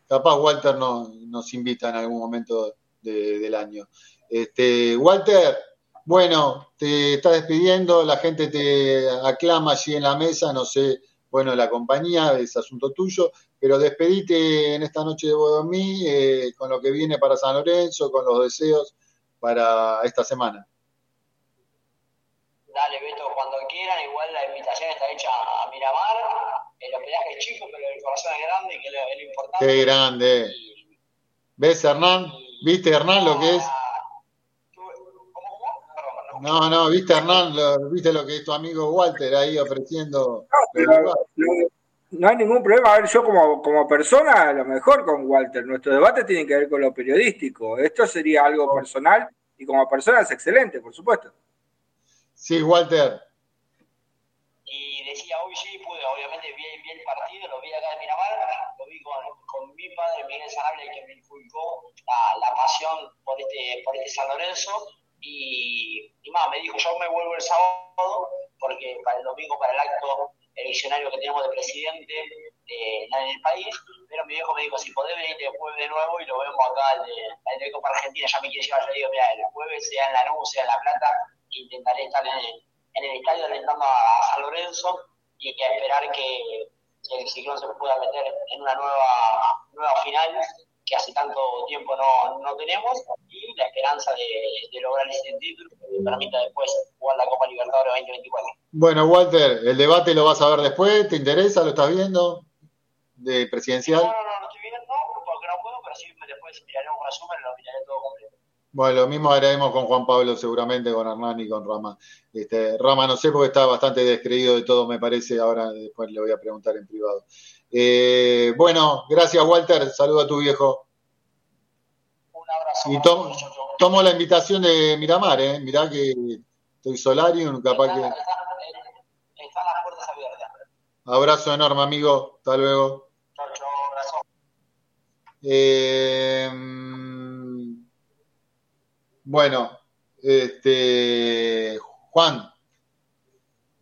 Capaz Walter no, nos invita en algún momento del año. Este, Walter, bueno, te estás despidiendo, la gente te aclama allí en la mesa, no sé, bueno, la compañía es asunto tuyo, pero despedite en esta noche de Bodomí eh, con lo que viene para San Lorenzo, con los deseos para esta semana. Dale, Beto, igual la invitación está hecha a Miramar, el hospedaje es chico, pero el corazón es grande, que es lo, importante. Qué grande. ¿Ves, Hernán? ¿Viste, Hernán, lo que es? No, no, viste Hernán, viste lo que es tu amigo Walter ahí ofreciendo. No, no, hay ningún problema. A ver, yo como, como persona, a lo mejor con Walter, nuestro debate tiene que ver con lo periodístico. Esto sería algo personal y como persona es excelente, por supuesto. Sí, Walter. Y decía, hoy sí pude, obviamente vi, el partido, lo vi acá en Miramar, lo vi con, mi padre Miguel Sanable, que me inculcó la, pasión por este, por este San Lorenzo. Y, y más, me dijo, yo me vuelvo el sábado, porque para el domingo, para el acto eleccionario que tenemos de presidente de, en el país, pero mi viejo me dijo, si podés venir después de nuevo y lo vemos acá, el de, el de Copa Argentina, ya me quiere llevar, yo digo, mira, el jueves, sea en la Lanús, sea en La Plata, intentaré estar en el, en el estadio alentando a San Lorenzo y que esperar que, el ciclón se pueda meter en una nueva, nueva final que hace tanto tiempo no, no tenemos y la esperanza de, lograr ese título que permita después jugar la Copa Libertadores 2024. Bueno, Walter, el debate lo vas a ver después, ¿te interesa? ¿Lo estás viendo? ¿De presidencial? No, no, no, no estoy viendo porque no puedo, recibirme después, miraré un resumen, lo miraré todo completo. Bueno, lo mismo haremos con Juan Pablo, seguramente con Hernán y con Rama. Este, Rama, no sé porque está bastante descreído de todo, me parece. Ahora después le voy a preguntar en privado. Eh, bueno, gracias, Walter. Saludo a tu viejo. Un abrazo. Y tomo, tomo la invitación de Miramar, ¿eh? Mirá que estoy Solarium, capaz Están, que. están- las puertas abiertas. Abrazo enorme, amigo. Hasta luego. Chau, chau, abrazo. Eh, bueno, este, Juan,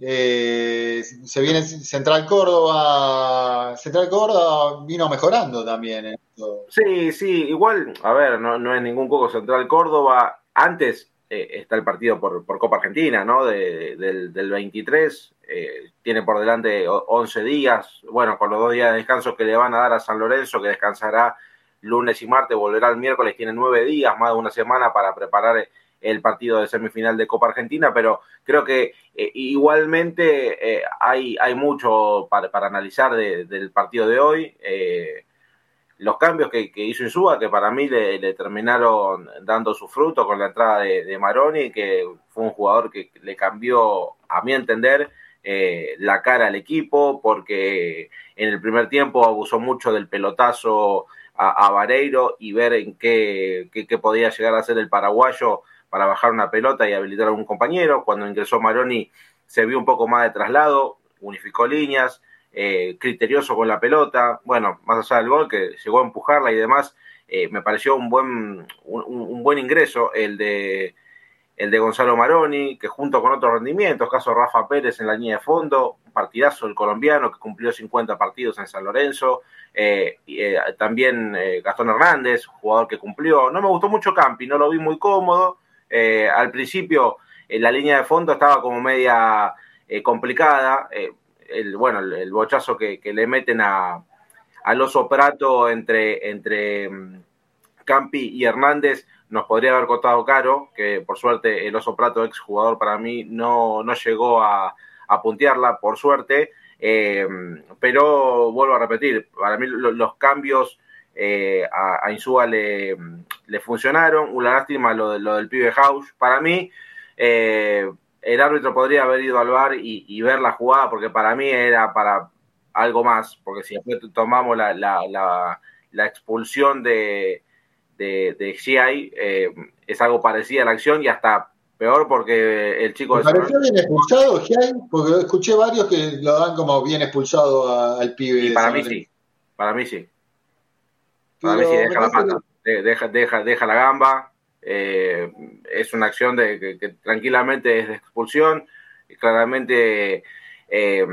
eh, se viene Central Córdoba. Central Córdoba vino mejorando también. esto. Sí, sí, igual, a ver, no, no es ningún Coco Central Córdoba. Antes eh, está el partido por, por Copa Argentina, ¿no? De- del, del 23. eh, tiene por delante o- 11 días. Bueno, con los dos días de descanso que le van a dar a San Lorenzo, que descansará lunes y martes, volverá el miércoles. Tiene nueve días, más de una semana para preparar el partido de semifinal de Copa Argentina, pero creo que eh, igualmente eh, hay, hay mucho para, para analizar de- del partido de hoy. Eh, los cambios que, hizo Insúa, que para mí le, terminaron dando su fruto con la entrada de, Maroni, que fue un jugador que le cambió, a mi entender, la cara al equipo, porque en el primer tiempo abusó mucho del pelotazo a, Vareiro y ver en qué, qué, podía llegar a ser el paraguayo para bajar una pelota y habilitar a un compañero. Cuando ingresó Maroni se vio un poco más de traslado, unificó líneas, eh, criterioso con la pelota, bueno, más allá del gol que llegó a empujarla y demás, eh, me pareció un buen, un, un buen ingreso el de, el de Gonzalo Maroni, que junto con otros rendimientos, caso Rafa Pérez en la línea de fondo, un partidazo el colombiano que cumplió 50 partidos en San Lorenzo, eh, eh, también eh, Gastón Hernández, jugador que cumplió, no me gustó mucho Campi, no lo vi muy cómodo, eh, al principio la línea de fondo estaba como media complicada, el, bueno, el, bochazo que, le meten a, al oso Prato entre, entre um, Campi y Hernández nos podría haber costado caro, que por suerte el oso Prato, ex jugador para mí, no, no llegó a, a puntearla, por suerte, eh, pero vuelvo a repetir, para mí lo, los cambios eh, a, a, Insúa le, funcionaron, una lástima lo, del pibe House, para mí eh, el árbitro podría haber ido al bar y, ver la jugada, porque para mí era para algo más, porque si después tomamos la, expulsión de, de, eh, es algo parecido a la acción y hasta peor porque el chico... ¿Me pareció bien expulsado, GI? Porque escuché varios que lo dan como bien expulsado a, al pibe. Y para mí sí, para mí sí. Para Pero mí sí, deja la pata, que... deja, deja, deja la gamba, eh, es una acción de que, que, tranquilamente es de expulsión y claramente eh,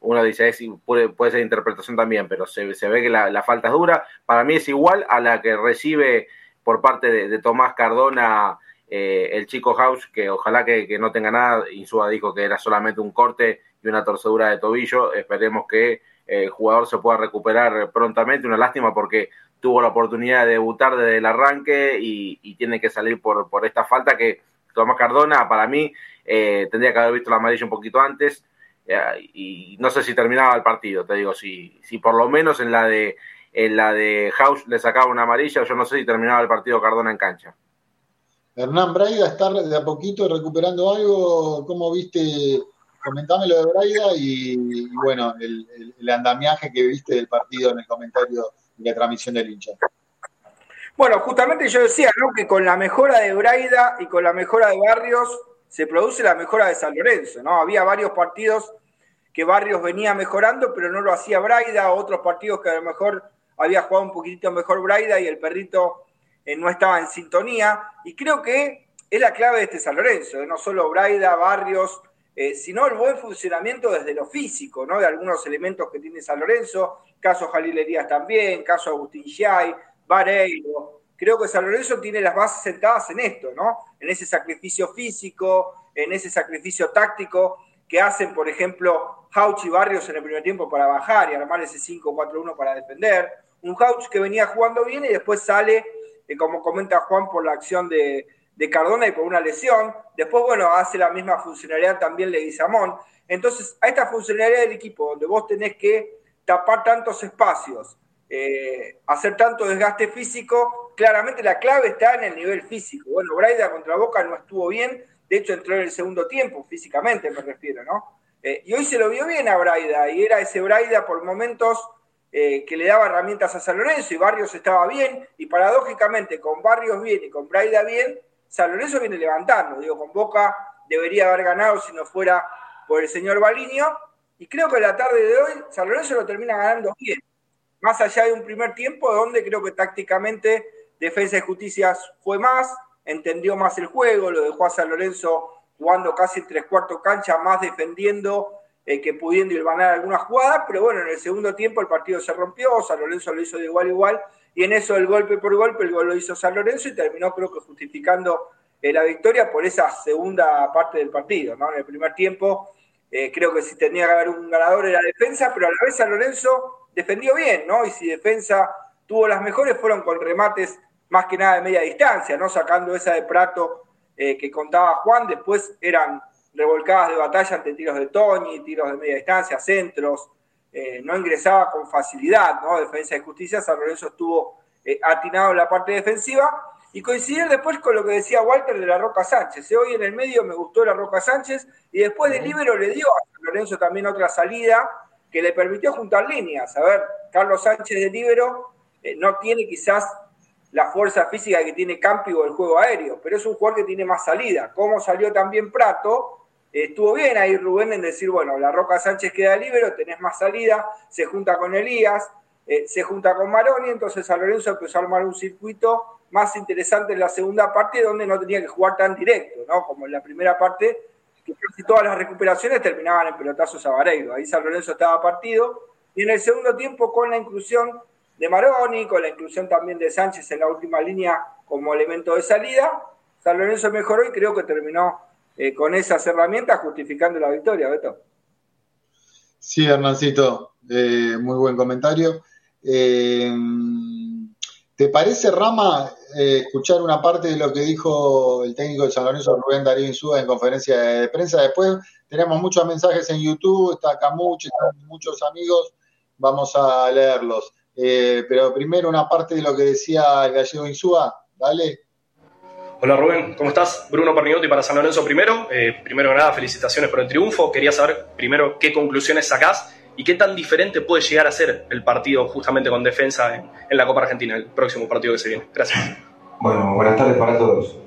uno dice es, puede, puede, ser interpretación también pero se, se ve que la, la, falta es dura para mí es igual a la que recibe por parte de, de Tomás Cardona eh, el chico House que ojalá que, que, no tenga nada Insúa dijo que era solamente un corte y una torcedura de tobillo esperemos que eh, el jugador se pueda recuperar prontamente una lástima porque tuvo la oportunidad de debutar desde el arranque y, tiene que salir por, por, esta falta que Tomás Cardona, para mí, eh, tendría que haber visto la amarilla un poquito antes eh, y no sé si terminaba el partido, te digo, si, si por lo menos en la de en la de House le sacaba una amarilla, yo no sé si terminaba el partido Cardona en cancha. Hernán Braida está de a poquito recuperando algo, ¿cómo viste? Comentame lo de Braida y, bueno, el, el, andamiaje que viste del partido en el comentario la transmisión del hincha. Bueno, justamente yo decía ¿no? que con la mejora de Braida y con la mejora de Barrios se produce la mejora de San Lorenzo, ¿no? Había varios partidos que Barrios venía mejorando, pero no lo hacía Braida, otros partidos que a lo mejor había jugado un poquitito mejor Braida y el perrito eh, no estaba en sintonía. Y creo que es la clave de este San Lorenzo, ¿eh? no solo Braida, Barrios, eh, sino el buen funcionamiento desde lo físico, ¿no? De algunos elementos que tiene San Lorenzo, caso Jalil Herías también, caso Agustín Yay, Vareiro. Creo que San Lorenzo tiene las bases sentadas en esto, ¿no? En ese sacrificio físico, en ese sacrificio táctico que hacen, por ejemplo, Hauch y Barrios en el primer tiempo para bajar y armar ese 5-4-1 para defender. Un Hauch que venía jugando bien y después sale, como comenta Juan, por la acción de, de Cardona y por una lesión. Después, bueno, hace la misma funcionalidad también Leguizamón. Entonces, a esta funcionalidad del equipo, donde vos tenés que tapar tantos espacios eh, hacer tanto desgaste físico. Claramente la clave está en el nivel físico. Bueno, Braida contra Boca no estuvo bien, de hecho entró en el segundo tiempo, físicamente me refiero, ¿no? Eh, y hoy se lo vio bien a Braida, y era ese Braida por momentos eh, que le daba herramientas a San Lorenzo, y Barrios estaba bien, y paradójicamente con Barrios bien y con Braida bien, San Lorenzo viene levantando. Digo, con Boca debería haber ganado si no fuera por el señor Baliño, y creo que la tarde de hoy San Lorenzo lo termina ganando bien. Más allá de un primer tiempo donde creo que tácticamente Defensa y Justicia fue más, entendió más el juego, lo dejó a San Lorenzo jugando casi tres cuartos cancha, más defendiendo eh, que pudiendo ir ganar algunas jugadas, pero bueno, en el segundo tiempo el partido se rompió, San Lorenzo lo hizo de igual a igual, y en eso el golpe por golpe, el gol lo hizo San Lorenzo y terminó creo que justificando eh, la victoria por esa segunda parte del partido, ¿no? En el primer tiempo eh, creo que si tenía que haber un ganador era defensa, pero a la vez San Lorenzo defendió bien, ¿no? Y si defensa tuvo las mejores fueron con remates más que nada de media distancia, ¿no? Sacando esa de Prato que contaba Juan, después eran revolcadas de batalla ante tiros de Tony, tiros de media distancia, centros, eh, no ingresaba con facilidad, ¿no? Defensa de justicia, San Lorenzo estuvo eh, atinado en la parte defensiva y coincidir después con lo que decía Walter de la Roca Sánchez. Hoy en el medio me gustó la Roca Sánchez y después de Libero le dio a San Lorenzo también otra salida que le permitió juntar líneas. A ver, Carlos Sánchez de Libero no tiene quizás la fuerza física que tiene Campi o el juego aéreo, pero es un jugador que tiene más salida. Como salió también Prato, estuvo bien ahí Rubén en decir, bueno, la Roca Sánchez queda libre, tenés más salida, se junta con Elías, eh, se junta con Maroni, entonces a Lorenzo empezó a armar un circuito más interesante en la segunda parte, donde no tenía que jugar tan directo, ¿no? Como en la primera parte, que casi todas las recuperaciones terminaban en pelotazos a Vareiro. Ahí San Lorenzo estaba partido. Y en el segundo tiempo, con la inclusión de Maroni, con la inclusión también de Sánchez en la última línea como elemento de salida. San Lorenzo mejoró y creo que terminó eh, con esas herramientas justificando la victoria, Beto. Sí, Hernancito, eh, muy buen comentario. Eh, ¿Te parece, Rama, escuchar una parte de lo que dijo el técnico de San Lorenzo, Rubén Darío Insúa, en conferencia de prensa? Después tenemos muchos mensajes en YouTube, está Camuch, están muchos amigos, vamos a leerlos. Pero primero una parte de lo que decía el gallego Insúa, dale. Hola Rubén, ¿cómo estás? Bruno Pernigotti para San Lorenzo primero. Eh, primero que nada, felicitaciones por el triunfo. Quería saber primero qué conclusiones sacás y qué tan diferente puede llegar a ser el partido justamente con defensa en, la Copa Argentina, el próximo partido que se viene. Gracias. Bueno, buenas tardes para todos.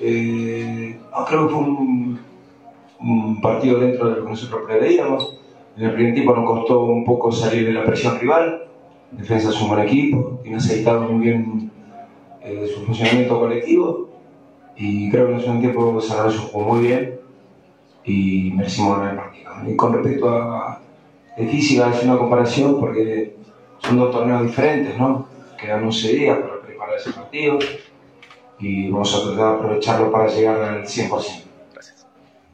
Eh, creo que fue un, un, partido dentro de lo que nosotros preveíamos. En el primer tiempo nos costó un poco salir de la presión rival Defensa es un buen equipo, tiene aceitado muy bien eh, su funcionamiento colectivo y creo que en el segundo tiempo San jugó muy bien y merecimos ganar el partido. Y con respecto a de física, es una comparación porque son dos torneos diferentes, ¿no? Quedan 11 días para preparar ese partido y vamos a tratar de aprovecharlo para llegar al 100%. Gracias.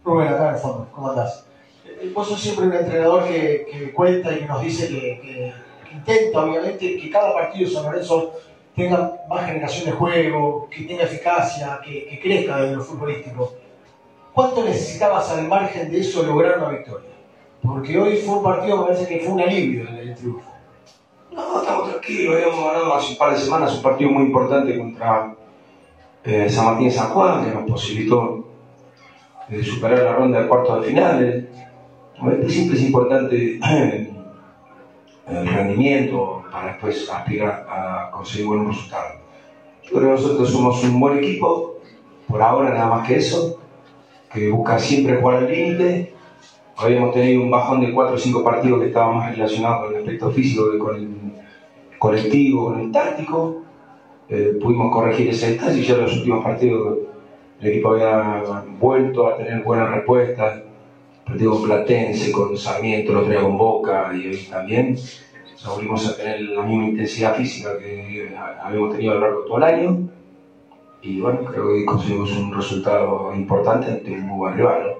Rubén, acá en el fondo, ¿cómo andás? Eh, vos sos siempre un entrenador que, que cuenta y nos dice que, que intenta obviamente que cada partido de San Lorenzo tenga más generación de juego, que tenga eficacia, que, crezca desde lo futbolístico. ¿Cuánto necesitabas al margen de eso lograr una victoria? Porque hoy fue un partido, me parece que fue un alivio en el triunfo. No, estamos tranquilos, habíamos ganado hace un par de semanas un partido muy importante contra eh, San Martín y San Juan, que nos posibilitó eh, superar la ronda de cuartos de finales. Siempre es importante el rendimiento para después aspirar a conseguir buenos resultados. Yo creo que nosotros somos un buen equipo, por ahora nada más que eso, que busca siempre jugar al límite. Habíamos tenido un bajón de 4 o 5 partidos que estaban más relacionados con el aspecto físico que con el colectivo, con el táctico. Eh, pudimos corregir ese detalle y ya en los últimos partidos el equipo había vuelto a tener buenas respuestas con Platense, con Sarmiento, lo traía con Boca y hoy también. volvimos a tener la misma intensidad física que habíamos tenido a lo largo de todo el año. Y bueno, creo que conseguimos un resultado importante ante un muy buen rival.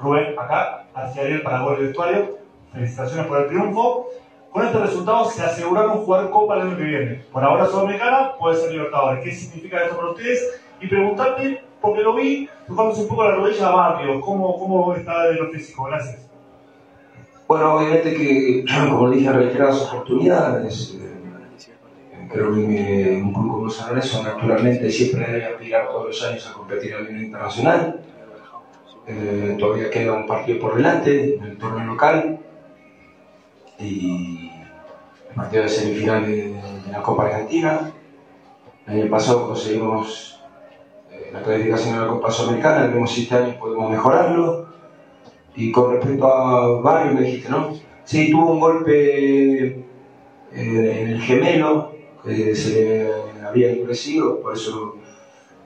Rubén, acá, hacia Ariel para Gol de Vestuario. Felicitaciones por el triunfo. Con estos resultados se aseguraron jugar Copa el año que viene. Por ahora Sudamericana, puede ser Libertadores. ¿Qué significa esto para ustedes? Y preguntarte porque lo vi tocándose un poco la rodilla a Barrio. ¿Cómo, cómo está de lo físico? Gracias. Bueno, obviamente que, como dije en reiteradas oportunidades, eh, creo que un club como San Lorenzo naturalmente siempre debe aspirar todos los años a competir a nivel internacional. Eh, todavía queda un partido por delante el torneo local y el partido de semifinal de, de la Copa Argentina. El año pasado conseguimos la clasificación de la Copa Sudamericana, vemos si este año podemos mejorarlo. Y con respecto a Barrio, me dijiste, ¿no? Sí, tuvo un golpe eh, en el gemelo, que se le había endurecido, por eso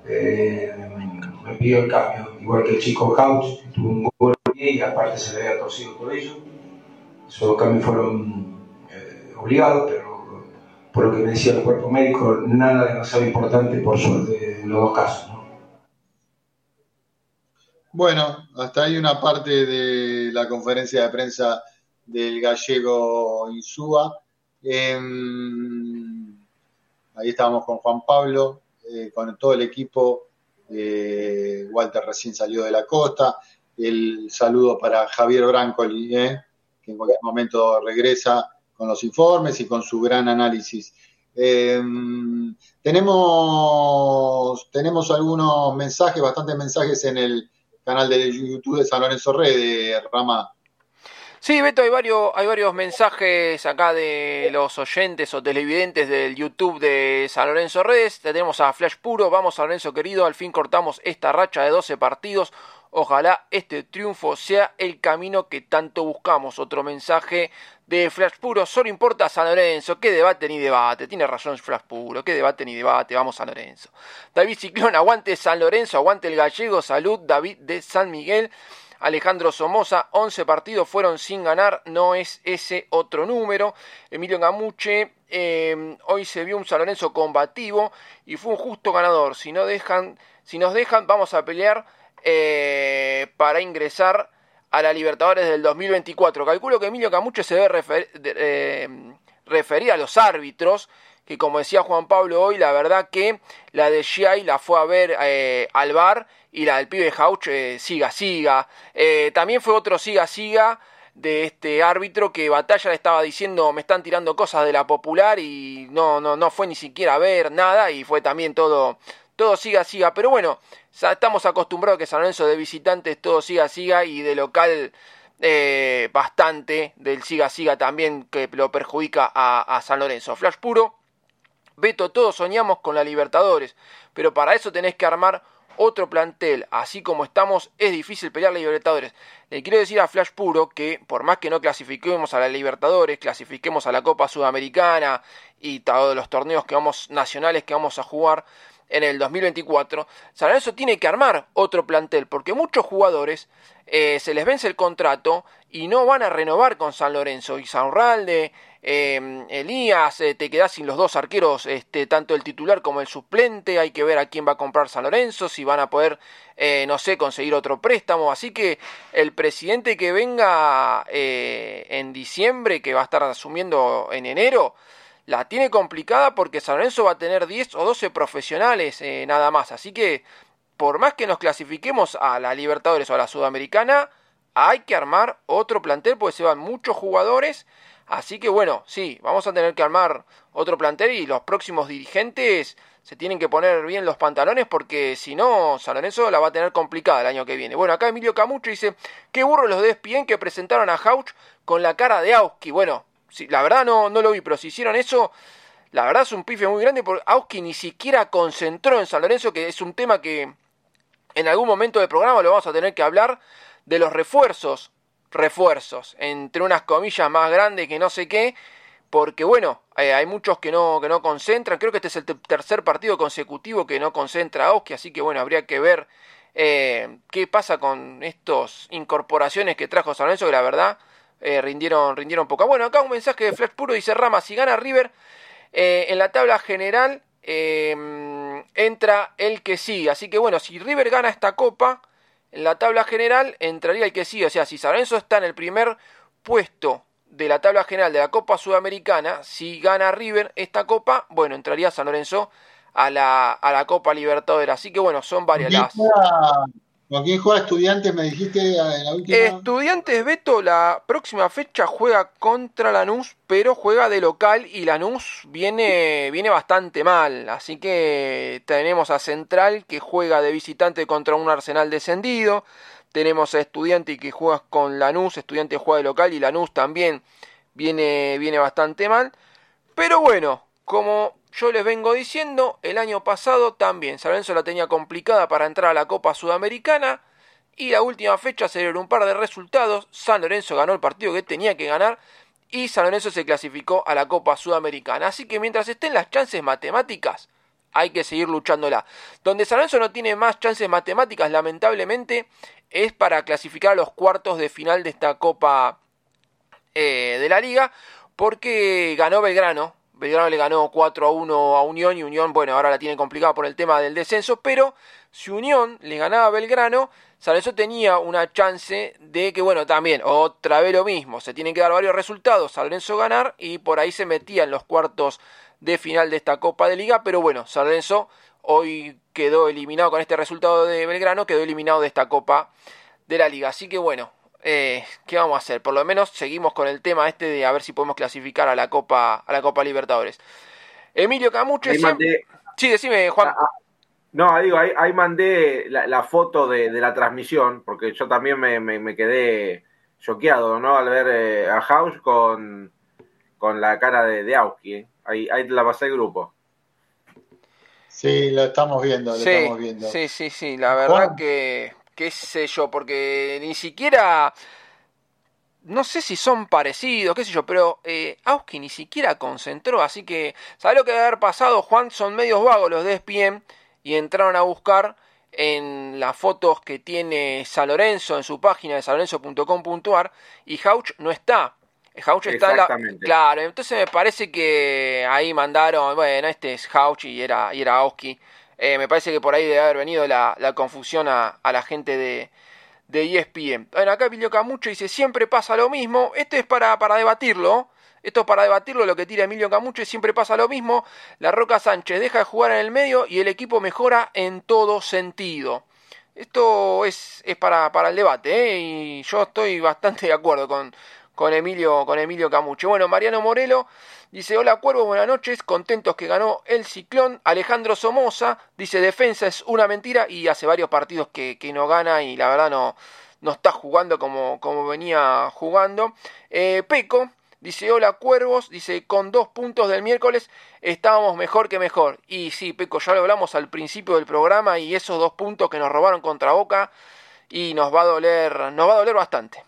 eh, me pidió el cambio. Igual que el chico Couch, que tuvo un golpe y aparte se le había torcido por ello. Esos cambios fueron eh, obligados, pero por lo que me decía el cuerpo médico, nada demasiado importante por suerte en los dos casos. Bueno, hasta ahí una parte de la conferencia de prensa del gallego Insúa. Eh, ahí estábamos con Juan Pablo, eh, con todo el equipo. Eh, Walter recién salió de la costa. El saludo para Javier Brancoli, eh, que en cualquier momento regresa con los informes y con su gran análisis. tenemos, tenemos algunos mensajes, bastantes mensajes en el canal de YouTube de San Lorenzo Red, Rama. Sí, Beto, hay varios, hay varios mensajes acá de los oyentes o televidentes del YouTube de San Lorenzo Redes. Tenemos a Flash Puro, vamos San Lorenzo querido, al fin cortamos esta racha de 12 partidos. Ojalá este triunfo sea el camino que tanto buscamos. Otro mensaje de Flash Puro, solo importa San Lorenzo, qué debate ni debate. Tiene razón Flash Puro, qué debate ni debate, vamos San Lorenzo. David Ciclón, aguante San Lorenzo, aguante el gallego, salud David de San Miguel. Alejandro Somoza, 11 partidos fueron sin ganar, no es ese otro número. Emilio Gamuche, eh, hoy se vio un San Lorenzo combativo y fue un justo ganador. Si, no dejan, si nos dejan, vamos a pelear eh, para ingresar a la Libertadores del 2024. Calculo que Emilio Camuche se debe refer, eh, referir a los árbitros, que como decía Juan Pablo hoy, la verdad que la de Giai la fue a ver eh, al bar y la del pibe Jauch eh, siga, siga. También fue otro siga, siga de este árbitro que Batalla le estaba diciendo me están tirando cosas de la popular y no, no, no fue ni siquiera a ver nada y fue también todo, todo siga, siga. Pero bueno, estamos acostumbrados que San Lorenzo de visitantes todo siga, siga y de local eh, bastante del siga, siga también que lo perjudica a, a San Lorenzo. Flash puro. Beto, todos soñamos con la Libertadores, pero para eso tenés que armar otro plantel, así como estamos, es difícil pelear la Libertadores. Le quiero decir a Flash Puro que por más que no clasifiquemos a la Libertadores, clasifiquemos a la Copa Sudamericana y todos los torneos que vamos nacionales que vamos a jugar en el 2024, San Lorenzo tiene que armar otro plantel, porque muchos jugadores eh, se les vence el contrato y no van a renovar con San Lorenzo. Y Sanralde, eh, Elías, te quedás sin los dos arqueros, este, tanto el titular como el suplente. Hay que ver a quién va a comprar San Lorenzo, si van a poder, eh, no sé, conseguir otro préstamo. Así que el presidente que venga eh, en diciembre, que va a estar asumiendo en enero, la tiene complicada porque San Lorenzo va a tener 10 o 12 profesionales eh, nada más. Así que, por más que nos clasifiquemos a la Libertadores o a la Sudamericana, hay que armar otro plantel porque se van muchos jugadores. Así que bueno, sí, vamos a tener que armar otro plantel y los próximos dirigentes se tienen que poner bien los pantalones porque si no, San Lorenzo la va a tener complicada el año que viene. Bueno, acá Emilio Camucho dice, qué burro los de ESPN que presentaron a Hauch con la cara de Auski. Bueno, sí, la verdad no, no lo vi, pero si hicieron eso, la verdad es un pife muy grande porque Auski ni siquiera concentró en San Lorenzo, que es un tema que en algún momento del programa lo vamos a tener que hablar, de los refuerzos, refuerzos, entre unas comillas más grandes que no sé qué, porque bueno, eh, hay muchos que no, que no concentran, creo que este es el tercer partido consecutivo que no concentra a así que bueno, habría que ver eh, qué pasa con estas incorporaciones que trajo San Lorenzo, que la verdad eh, rindieron, rindieron poco. Bueno, acá un mensaje de Flash Puro dice Rama, si gana River eh, en la tabla general eh, entra el que sigue. Así que bueno, si River gana esta copa, en la tabla general entraría el que sigue. O sea, si San Lorenzo está en el primer puesto de la tabla general de la Copa Sudamericana, si gana River esta copa, bueno, entraría San Lorenzo a la, a la Copa Libertadores. Así que bueno, son varias las... ¿Con quién juega Estudiantes? Me dijiste en la última. Estudiantes Beto, la próxima fecha juega contra Lanús, pero juega de local y Lanús viene, viene bastante mal. Así que tenemos a Central que juega de visitante contra un Arsenal descendido. Tenemos a Estudiante que juega con Lanús, Estudiante juega de local y Lanús también viene, viene bastante mal. Pero bueno, como yo les vengo diciendo, el año pasado también San Lorenzo la tenía complicada para entrar a la Copa Sudamericana y la última fecha se dieron un par de resultados. San Lorenzo ganó el partido que tenía que ganar y San Lorenzo se clasificó a la Copa Sudamericana. Así que mientras estén las chances matemáticas, hay que seguir luchándola. Donde San Lorenzo no tiene más chances matemáticas, lamentablemente, es para clasificar a los cuartos de final de esta Copa eh, de la Liga, porque ganó Belgrano Belgrano le ganó 4 a 1 a Unión y Unión, bueno, ahora la tiene complicada por el tema del descenso, pero si Unión le ganaba a Belgrano, San tenía una chance de que, bueno, también, otra vez lo mismo, se tienen que dar varios resultados, San ganar y por ahí se metía en los cuartos de final de esta Copa de Liga, pero bueno, San hoy quedó eliminado con este resultado de Belgrano, quedó eliminado de esta Copa de la Liga, así que bueno, eh, ¿qué vamos a hacer? Por lo menos seguimos con el tema este de a ver si podemos clasificar a la Copa, a la Copa Libertadores. Emilio Camucho. Sí, decime, Juan. Ah, ah. no, digo, ahí, mandé la, foto de, la transmisión, porque yo también me, quedé choqueado, ¿no? Al ver eh, a House con, con la cara de, de Auski. ¿eh? Ahí, ahí la pasé el grupo. Sí, lo estamos viendo, lo estamos viendo. Sí, sí, sí, la verdad que qué sé yo, porque ni siquiera... No sé si son parecidos, qué sé yo, pero eh, Auski ni siquiera concentró, así que, ¿sabes lo que debe haber pasado? Juan, son medios vagos los de ESPN y entraron a buscar en las fotos que tiene San Lorenzo en su página de sanlorenzo.com.ar y Hauch no está. Hauch está en la... Claro, entonces me parece que ahí mandaron, bueno, este es Hauch y era, y era Auski. Eh, me parece que por ahí debe haber venido la, confusión a, la gente de, de ESPN. Bueno, acá Emilio Camucho dice, siempre pasa lo mismo. Esto es para, para debatirlo. Esto es para debatirlo, lo que tira Emilio Camucho y siempre pasa lo mismo. La Roca Sánchez deja de jugar en el medio y el equipo mejora en todo sentido. Esto es, es para, para el debate, ¿eh? y yo estoy bastante de acuerdo con, con Emilio, con Emilio Camucho. Bueno, Mariano Morelo dice, hola Cuervo, buenas noches, contentos que ganó el Ciclón. Alejandro Somoza dice, defensa es una mentira y hace varios partidos que, no gana y la verdad no, no está jugando como, como venía jugando. Eh, Peco dice, hola Cuervos, dice, con dos puntos del miércoles estábamos mejor que mejor. Y sí, Peco, ya lo hablamos al principio del programa y esos dos puntos que nos robaron contra Boca y nos va a doler, nos va a doler bastante.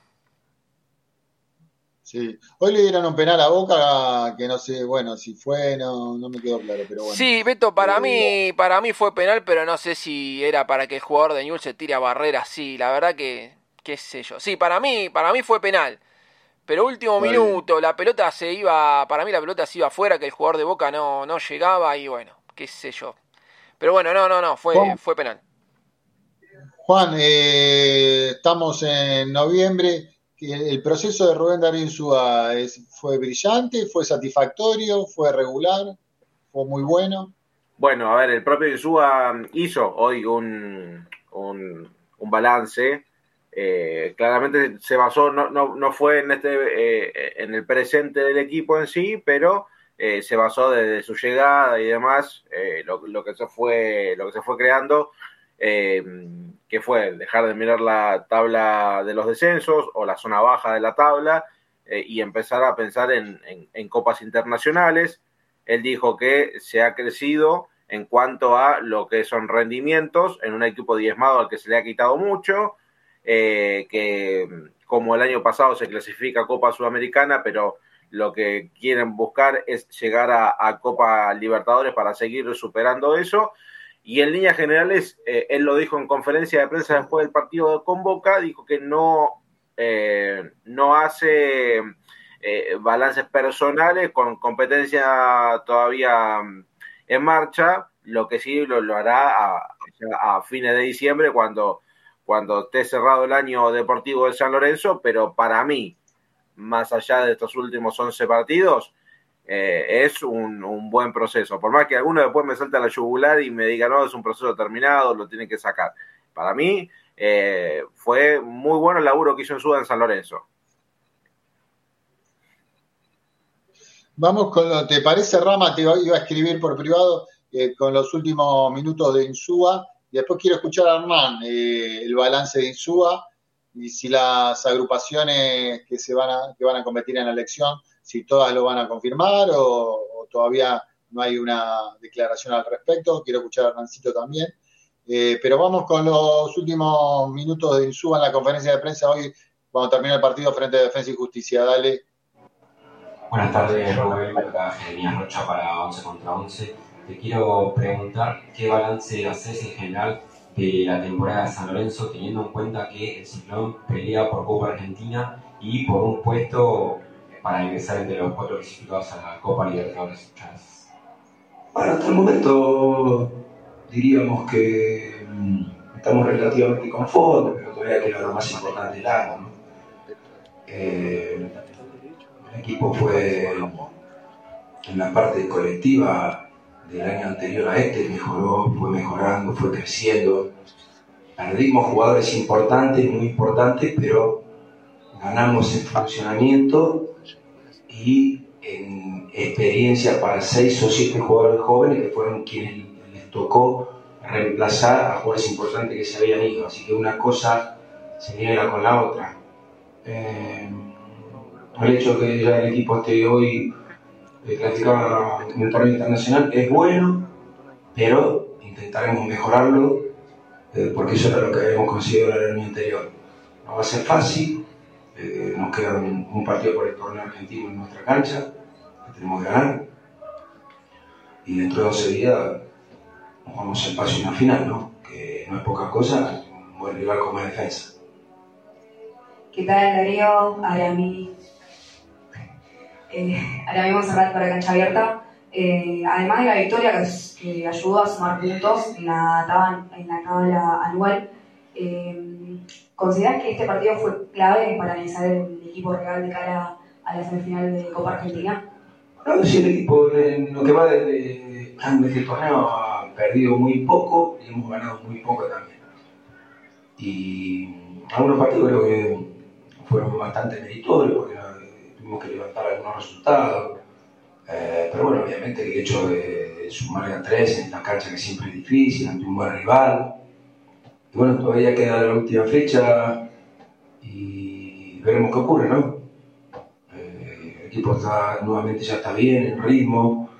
Sí. Hoy le dieron un penal a Boca que no sé, bueno, si fue, no, no me quedó claro, pero bueno. Sí, Beto, para mí, para mí fue penal, pero no sé si era para que el jugador de Newell se tire a barrera, sí, la verdad que, qué sé yo. Sí, para mí, para mí fue penal. Pero último minuto, la pelota se iba, para mí la pelota se iba afuera, que el jugador de Boca no, no llegaba y bueno, qué sé yo. Pero bueno, no, no, no, fue, fue penal. Juan, eh, estamos en noviembre el proceso de Rubén Darío Insúa fue brillante, fue satisfactorio, fue regular, fue muy bueno. Bueno, a ver, el propio Insúa hizo hoy un, un, balance. Eh, claramente se basó, no, no, no fue en, este, eh, en el presente del equipo en sí, pero eh, se basó desde su llegada y demás, lo, lo, que se fue, lo que se fue creando que fue dejar de mirar la tabla de los descensos o la zona baja de la tabla eh, y empezar a pensar en, copas internacionales. Él dijo que se ha crecido en cuanto a lo que son rendimientos en un equipo diezmado al que se le ha quitado mucho, eh, que como el año pasado se clasifica a Copa Sudamericana, pero lo que quieren buscar es llegar a Copa Libertadores para seguir superando eso y en líneas generales, eh, él lo dijo en conferencia de prensa después del partido con Boca, dijo que no, eh, no hace eh, balances personales con competencia todavía mm, en marcha, lo que sí lo, hará a, a, fines de diciembre cuando, cuando esté cerrado el año deportivo de San Lorenzo, pero para mí, más allá de estos últimos 11 partidos, eh, es un, buen proceso. Por más que alguno después me salte a la yugular y me diga, no, es un proceso terminado, lo tienen que sacar. Para mí, eh, fue muy bueno el laburo que hizo Insúa en San Lorenzo. Vamos con lo, ¿te parece, Rama? Te iba a escribir por privado eh, con los últimos minutos de Insúa. Después quiero escuchar a Hernán el balance de Insúa y si las agrupaciones que se van a, que van a competir en la elección, si todas lo van a confirmar o, o todavía no hay una declaración al respecto. Quiero escuchar a Hernancito también. Eh, pero vamos con los últimos minutos de Insúa en la conferencia de prensa hoy, cuando termina el partido frente a Defensa y Justicia. Dale. Buenas tardes, Rubén. Acá Jeremías Rocha para 11 contra 11. Te quiero preguntar qué balance haces en general de la temporada de San Lorenzo, teniendo en cuenta que el Ciclón pelea por Copa Argentina y por un puesto para ingresar entre los cuatro clasificados a la Copa Libertadores. Bueno, hasta el momento diríamos que mm, estamos relativamente conformes, pero todavía queda lo más importante del año. ¿no? Eh, el equipo fue en la parte colectiva del año anterior a este, mejoró, fue mejorando, fue creciendo. Perdimos jugadores importantes, muy importantes, pero ganamos en funcionamiento y en experiencia para seis o siete jugadores jóvenes que fueron quienes les tocó reemplazar a jugadores importantes que se habían ido. Así que una cosa se viene con la otra. Eh, el hecho de que ya el equipo esté hoy eh, clasificado en el torneo internacional es bueno, pero intentaremos mejorarlo eh, porque eso era lo que habíamos conseguido en el año anterior. No va a ser fácil, eh, nos queda un, partido por el torneo argentino en nuestra cancha, que tenemos que ganar, y dentro de 12 días nos vamos al paso una final, ¿no? que no es poca cosa, un buen rival como defensa. ¿Qué tal, Darío? Arami. Eh, Arami Monserrat para cancha abierta. Eh, además de la victoria que, que, ayudó a sumar puntos en la, tabla, en la tabla anual, eh, ¿consideras que este partido fue clave para analizar el equipo real de cara a la semifinal de Copa Argentina? No, sí, el equipo en lo que va de, de, de este torneo ha perdido muy poco y hemos ganado muy poco también. Y algunos partidos creo que fueron bastante meritorios porque tuvimos que levantar algunos resultados. Eh, pero bueno, obviamente el hecho de, sumar a tres en la cancha que siempre es difícil, ante un buen rival. Bueno, todavía queda la última fecha y veremos qué ocurre, ¿no? Eh, el equipo está, nuevamente ya está bien, en ritmo,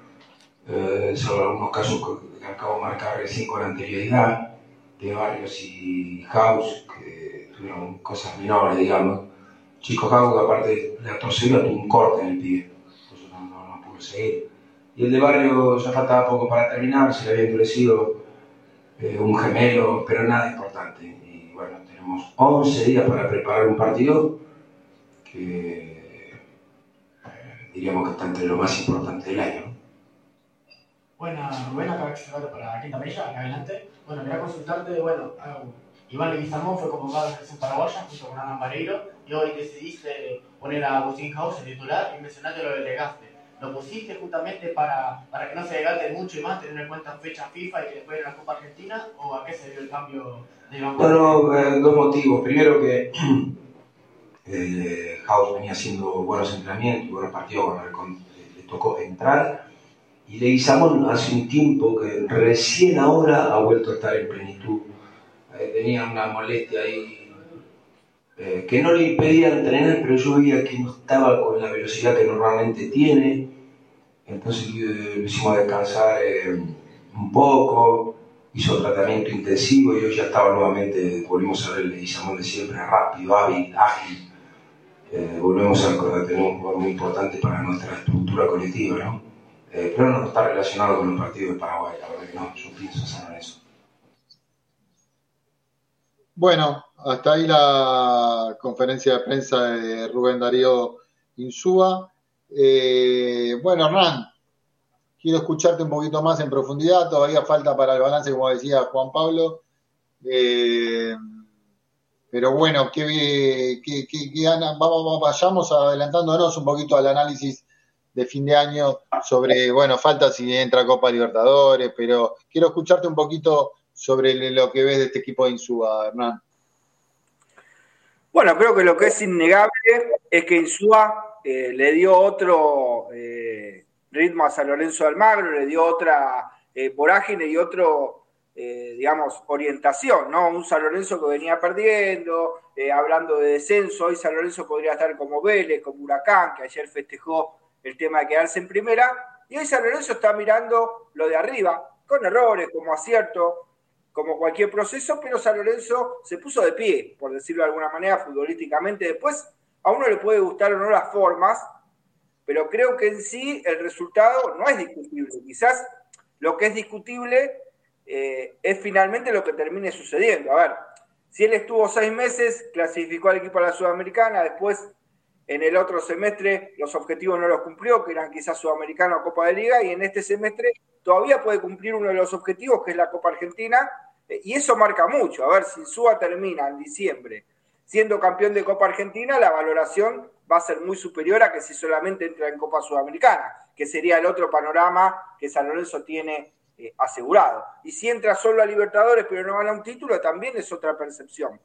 eh, solo algunos casos que, acabo de marcar recién con anterioridad, de Barrios y House, que tuvieron cosas menores, digamos. Chico House, aparte de la torcida, tuvo un corte en el pie seguir. Y el de barrio ya faltaba poco para terminar, se le había endurecido eh, un gemelo, pero nada importante. Y bueno, tenemos 11 días para preparar un partido que eh, diríamos que está entre lo más importante del año. Bueno, Rubén, acá para Quinta Amarilla, acá adelante. Bueno, quería consultarte, bueno, Iván Leguizamón fue convocado a la selección paraguaya junto con Ana Mareiro y hoy decidiste poner a Agustín House en titular y mencionaste lo delegaste lo pusiste justamente para, para que no se desgaste mucho y más, tener en cuenta fecha FIFA y que después de la Copa Argentina? ¿O a qué se dio el cambio de Iván? Bueno, eh, dos motivos. Primero que eh, House venía haciendo buenos entrenamientos, buenos partidos le tocó entrar. Y Leguizamón hace un tiempo que recién ahora ha vuelto a estar en plenitud. Eh, tenía una molestia ahí eh, que no le impedía entrenar, pero yo veía que no estaba con la velocidad que normalmente tiene. Entonces eh, lo hicimos descansar eh, un poco, hizo tratamiento intensivo y hoy ya estaba nuevamente, volvimos a ver el Isamón de siempre, rápido, hábil, ágil. Volvemos a tener un jugador muy importante para nuestra estructura colectiva, ¿no? pero no está relacionado con los partidos de Paraguay, la verdad que no, yo pienso en eso. Bueno, hasta ahí la conferencia de prensa de Rubén Darío Insúa. Eh, bueno, Hernán, quiero escucharte un poquito más en profundidad. Todavía falta para el balance, como decía Juan Pablo. Eh, pero bueno, que, vamos, vayamos adelantándonos un poquito al análisis de fin de año sobre, bueno, falta si entra Copa Libertadores, pero quiero escucharte un poquito sobre lo que ves de este equipo de Insúa, Hernán. Bueno, creo que lo que es innegable es que Insúa eh, le dio otro eh, ritmo a San Lorenzo de Almagro, le dio otra eh, vorágine y otro, eh, digamos, orientación, ¿no? Un San Lorenzo que venía perdiendo, hablando de descenso, hoy San Lorenzo podría estar como Vélez, como Huracán, que ayer festejó el tema de quedarse en primera, y hoy San Lorenzo está mirando lo de arriba, con errores, como acierto, como cualquier proceso, pero San Lorenzo se puso de pie, por decirlo de alguna manera, futbolísticamente. Después, a uno le puede gustar o no las formas, pero creo que en sí el resultado no es discutible. Quizás lo que es discutible eh, es finalmente lo que termine sucediendo. A ver, si él estuvo seis meses, clasificó al equipo a la Sudamericana, después en el otro semestre los objetivos no los cumplió, que eran quizás Sudamericana o Copa de Liga, y en este semestre todavía puede cumplir uno de los objetivos, que es la Copa Argentina, eh, y eso marca mucho. A ver, si Suba termina en diciembre siendo campeón de Copa Argentina, la valoración va a ser muy superior a que si solamente entra en Copa Sudamericana, que sería el otro panorama que San Lorenzo tiene eh, asegurado. Y si entra solo a Libertadores pero no gana un título, también es otra percepción.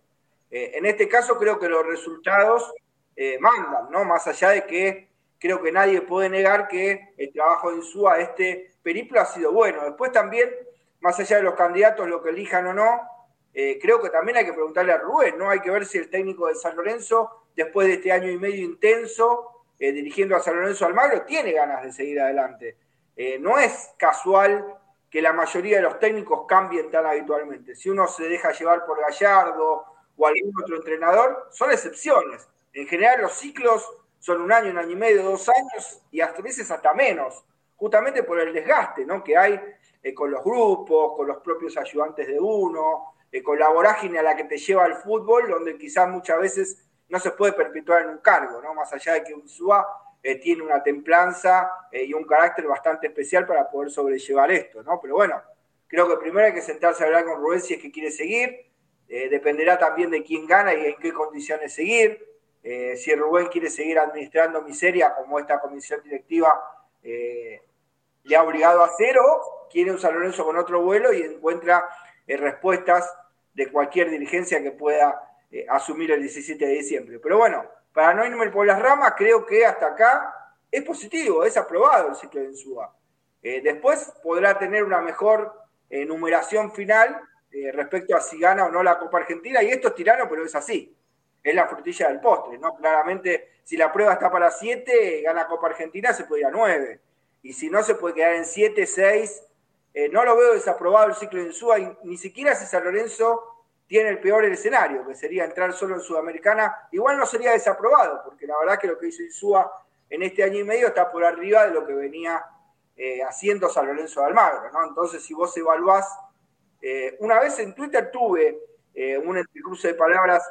Eh, en este caso creo que los resultados eh, mandan, ¿no? Más allá de que creo que nadie puede negar que el trabajo de Insúa, este periplo, ha sido bueno. Después también, más allá de los candidatos, lo que elijan o no, eh, creo que también hay que preguntarle a Rubén, ¿no? Hay que ver si el técnico de San Lorenzo, después de este año y medio intenso, eh, dirigiendo a San Lorenzo Almagro, tiene ganas de seguir adelante. Eh, no es casual que la mayoría de los técnicos cambien tan habitualmente. Si uno se deja llevar por Gallardo o algún otro entrenador, son excepciones. En general los ciclos son un año, un año y medio, dos años y hasta veces hasta menos, justamente por el desgaste ¿no? que hay eh, con los grupos, con los propios ayudantes de uno, eh, con la vorágine a la que te lleva el fútbol, donde quizás muchas veces no se puede perpetuar en un cargo, ¿no? más allá de que un SUA eh, tiene una templanza eh, y un carácter bastante especial para poder sobrellevar esto, ¿no? Pero bueno, creo que primero hay que sentarse a hablar con Rubén si es que quiere seguir, dependerá también de quién gana y en qué condiciones seguir, eh, si Rubén quiere seguir administrando miseria como esta comisión directiva eh, le ha obligado a hacer o quiere un San Lorenzo con otro vuelo y encuentra eh, respuestas de cualquier dirigencia que pueda asumir el 17 de diciembre. Pero bueno, para no irme por las ramas, creo que hasta acá es positivo, es aprobado el ciclo de Insúa. después podrá tener una mejor numeración final respecto a si gana o no la Copa Argentina, y esto es tirano, pero es así es la frutilla del postre, ¿no? Claramente, si la prueba está para 7, gana Copa Argentina, se puede ir a 9. Y si no, se puede quedar en 7, 6. Eh, no lo veo desaprobado el ciclo de Insúa, ni siquiera si San Lorenzo tiene el peor escenario, que sería entrar solo en Sudamericana. Igual no sería desaprobado, porque la verdad que lo que hizo Insúa en este año y medio está por arriba de lo que venía eh, haciendo San Lorenzo de Almagro, ¿no? Entonces, si vos evaluás, eh, una vez en Twitter tuve un entrecruce de palabras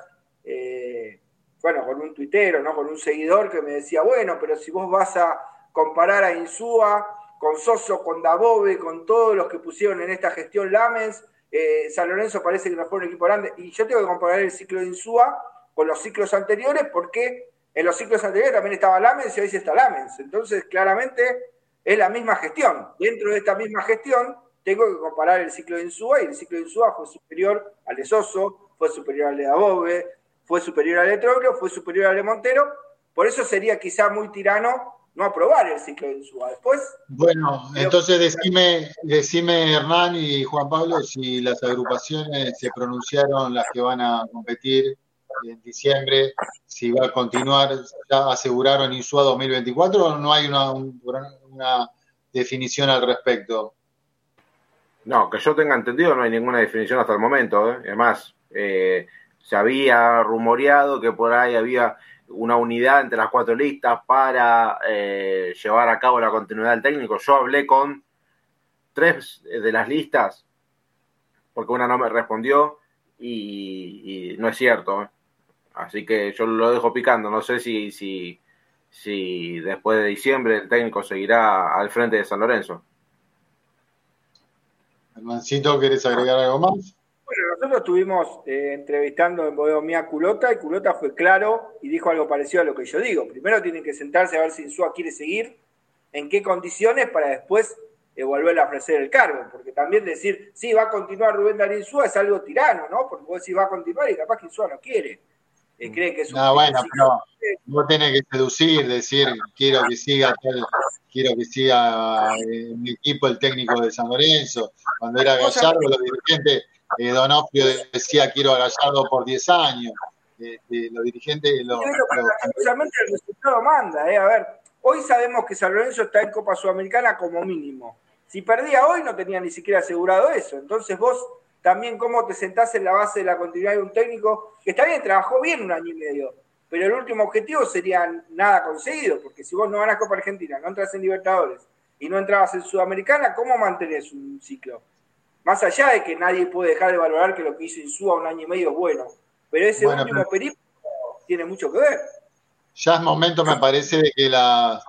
eh, bueno, con un tuitero, ¿no? con un seguidor que me decía, bueno, pero si vos vas a comparar a Insúa con Soso, con Dabove, con todos los que pusieron en esta gestión Lamens, eh, San Lorenzo parece que no fue un equipo grande, y yo tengo que comparar el ciclo de Insúa con los ciclos anteriores, porque en los ciclos anteriores también estaba Lamens y hoy sí está Lamens. Entonces, claramente es la misma gestión. Dentro de esta misma gestión, tengo que comparar el ciclo de Insúa, y el ciclo de Insúa fue superior al de Soso, fue superior al de Dabove, fue superior al de Troglio, fue superior al de Montero, por eso sería quizá muy tirano no aprobar el ciclo de Insúa. Después. Bueno, entonces decime, decime Hernán y Juan Pablo si las agrupaciones se pronunciaron, las que van a competir en diciembre, si va a continuar, ya aseguraron Insúa 2024 o no hay una, una definición al respecto. No, que yo tenga entendido, no hay ninguna definición hasta el momento. ¿eh? Además, eh, se había rumoreado que por ahí había una unidad entre las cuatro listas para eh, llevar a cabo la continuidad del técnico. Yo hablé con tres de las listas, porque una no me respondió y, no es cierto. ¿eh? Así que yo lo dejo picando. No sé si, si, si después de diciembre el técnico seguirá al frente de San Lorenzo. Hermancito, ¿quieres agregar algo más? Nosotros estuvimos eh, entrevistando en Bodomía a Culota y Culota fue claro y dijo algo parecido a lo que yo digo. Primero tienen que sentarse a ver si Insúa quiere seguir, en qué condiciones, para después eh, volver a ofrecer el cargo. Porque también decir, sí, va a continuar Rubén Darín Insúa es algo tirano, ¿no? Porque vos decís va a continuar y capaz que Insúa no quiere. eh, creen que es un... No, bueno, pero vos tenés que seducir, decir, quiero que siga tal, quiero que siga eh, mi equipo el técnico de San Lorenzo. Cuando era Gallardo, los dirigentes, eh, Donofrio decía, quiero a Gallardo por 10 años. Eh, eh, los dirigentes... Los, el resultado manda, ¿eh? A ver, hoy sabemos que San Lorenzo está en Copa Sudamericana como mínimo. Si perdía hoy no tenía ni siquiera asegurado eso. Entonces vos también cómo te sentás en la base de la continuidad de un técnico que está bien, trabajó bien un año y medio, pero el último objetivo sería nada conseguido, porque si vos no ganás Copa Argentina, no entras en Libertadores y no entrabas en Sudamericana, ¿cómo mantenés un ciclo? Más allá de que nadie puede dejar de valorar que lo que hizo Insúa un año y medio es bueno, pero ese Bueno, último pero- periplo tiene mucho que ver. ya es momento, me parece, de que las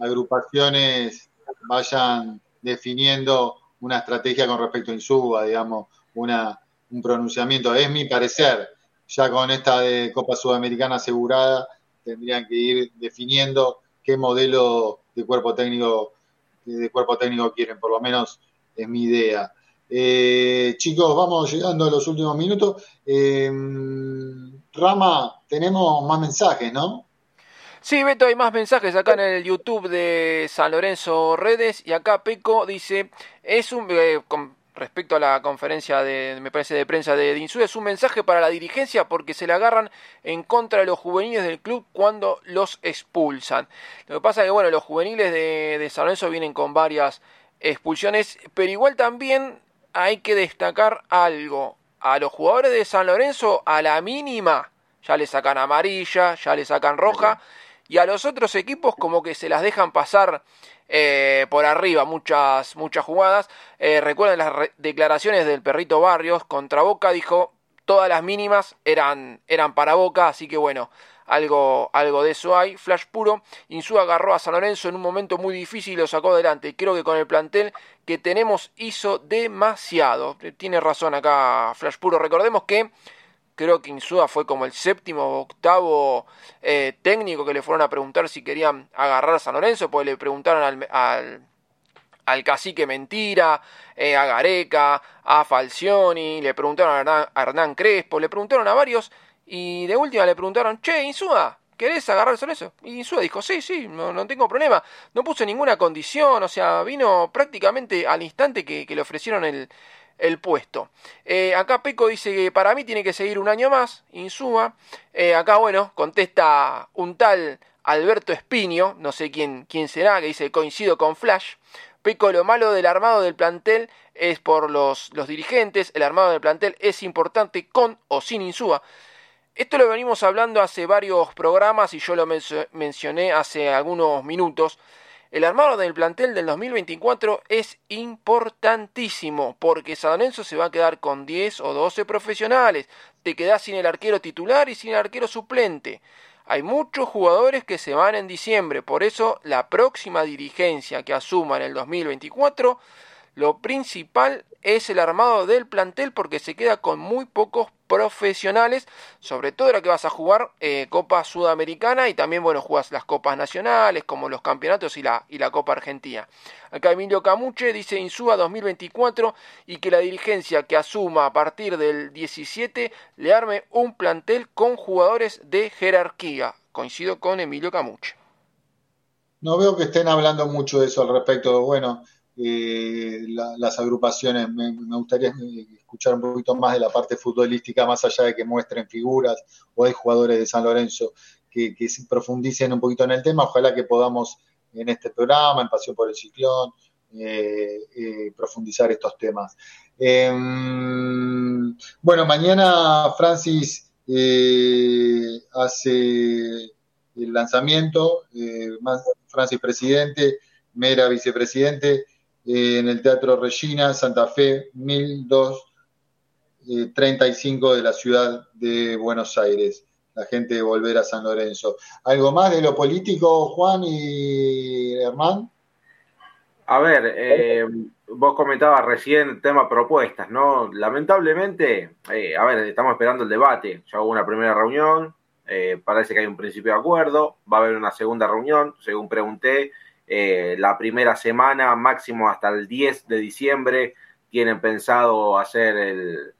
agrupaciones vayan definiendo una estrategia con respecto a Insúa, digamos, una, un pronunciamiento. Es mi parecer. Ya con esta de Copa Sudamericana asegurada, tendrían que ir definiendo qué modelo de cuerpo técnico, de cuerpo técnico quieren, por lo menos es mi idea. Eh, chicos, vamos llegando a los últimos minutos. Eh, Rama, tenemos más mensajes, ¿no? Sí, Beto, hay más mensajes acá en el YouTube de San Lorenzo Redes y acá Peco dice, es un, eh, con respecto a la conferencia de, me parece, de prensa de Dinsu, es un mensaje para la dirigencia porque se le agarran en contra de los juveniles del club cuando los expulsan. Lo que pasa es que, bueno, los juveniles de, de San Lorenzo vienen con varias expulsiones, pero igual también hay que destacar algo. A los jugadores de San Lorenzo, a la mínima, ya le sacan amarilla, ya le sacan roja, y a los otros equipos como que se las dejan pasar eh, por arriba muchas, muchas jugadas. Eh, recuerden las re- declaraciones del perrito Barrios contra Boca, dijo todas las mínimas eran, eran para Boca, así que bueno, algo, algo de eso hay. Flash puro, Insúa agarró a San Lorenzo en un momento muy difícil y lo sacó adelante. Creo que con el plantel que tenemos hizo demasiado. Tiene razón acá Flash puro. Recordemos que creo que Insúa fue como el séptimo o octavo eh, técnico que le fueron a preguntar si querían agarrar a San Lorenzo, pues le preguntaron al, al, al cacique Mentira, eh, a Gareca, a Falcioni, le preguntaron a Hernán, a Hernán Crespo, le preguntaron a varios y de última le preguntaron, che, Insúa, ¿querés agarrar San Lorenzo? Y Insúa dijo, sí, sí, no, tengo problema, no puso ninguna condición, o sea, vino prácticamente al instante que, que le ofrecieron el, el puesto. Eh, acá Peco dice que para mí tiene que seguir un año más, Insúa. Eh, acá, bueno, contesta un tal Alberto Espinio, no sé quién, quién será, que dice coincido con Flash. Peco, lo malo del armado del plantel es por los, los dirigentes, el armado del plantel es importante con o sin Insúa. Esto lo venimos hablando hace varios programas y yo lo mencio- mencioné hace algunos minutos. El armado del plantel del 2024 es importantísimo porque San Lorenzo se va a quedar con 10 o 12 profesionales. Te quedás sin el arquero titular y sin el arquero suplente. Hay muchos jugadores que se van en diciembre, por eso la próxima dirigencia que asuma en el 2024, lo principal es el armado del plantel porque se queda con muy pocos profesionales, sobre todo ahora que vas a jugar eh, Copa Sudamericana y también, bueno, jugas las Copas Nacionales, como los campeonatos y la, y la Copa Argentina. Acá Emilio Camuche dice Insúa 2024 y que la dirigencia que asuma a partir del 17 le arme un plantel con jugadores de jerarquía. Coincido con Emilio Camuche. No veo que estén hablando mucho de eso al respecto. Bueno, eh, la- las agrupaciones, me, gustaría escuchar un poquito más de la parte futbolística, más allá de que muestren figuras o hay jugadores de San Lorenzo que, profundicen un poquito en el tema. Ojalá que podamos en este programa, en Pasión por el Ciclón, eh, eh, profundizar estos temas. Eh, bueno, mañana Francis eh, hace el lanzamiento, Francis presidente, Mera vicepresidente, eh, en el Teatro Regina, Santa Fe, 1235 de la ciudad de Buenos Aires. La gente de volver a San Lorenzo. ¿Algo más de lo político, Juan y Hernán? A ver, eh, vos comentabas recién el tema propuestas, ¿no? Lamentablemente, eh, a ver, estamos esperando el debate. Ya hubo una primera reunión, eh, parece que hay un principio de acuerdo, va a haber una segunda reunión, según pregunté, eh, la primera semana, máximo hasta el 10 de diciembre, tienen pensado hacer el,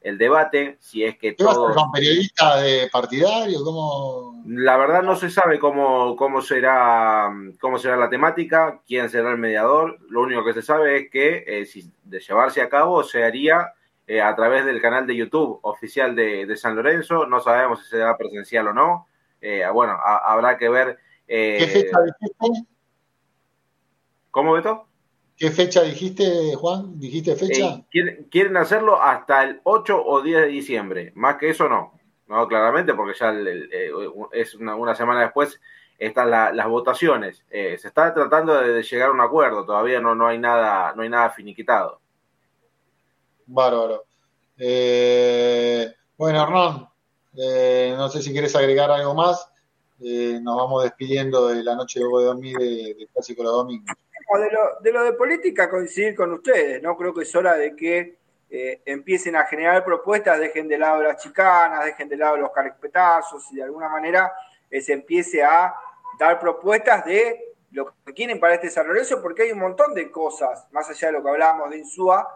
el debate, si es que ¿Qué vas a todo... hacer con periodistas de partidario? ¿Cómo? La verdad no se sabe cómo, cómo, será, cómo será la temática, quién será el mediador. Lo único que se sabe es que eh, si de llevarse a cabo se haría eh, a través del canal de YouTube oficial de, de, San Lorenzo. No sabemos si será presencial o no. Eh, bueno, a, habrá que ver. Eh, ¿Qué fecha dijiste? ¿Cómo, Beto? ¿Qué fecha dijiste, Juan? ¿Dijiste fecha? Quieren, quieren hacerlo hasta el 8 o 10 de diciembre. Más que eso, no. No, claramente, porque ya el, el, eh, es una, una, semana después están la, las votaciones. Eh, se está tratando de, llegar a un acuerdo, todavía no, no hay nada, no hay nada finiquitado. Bárbaro. Eh, bueno, Hernán, eh, no sé si quieres agregar algo más. Eh, nos vamos despidiendo de la noche de dormir de, de Clásico los Domingos. De lo, de política, coincidir con ustedes, ¿no? Creo que es hora de que eh, empiecen a generar propuestas, dejen de lado las chicanas, dejen de lado los carpetazos y de alguna manera eh, se empiece a dar propuestas de lo que quieren para este Lorenzo, porque hay un montón de cosas, más allá de lo que hablábamos de Insúa,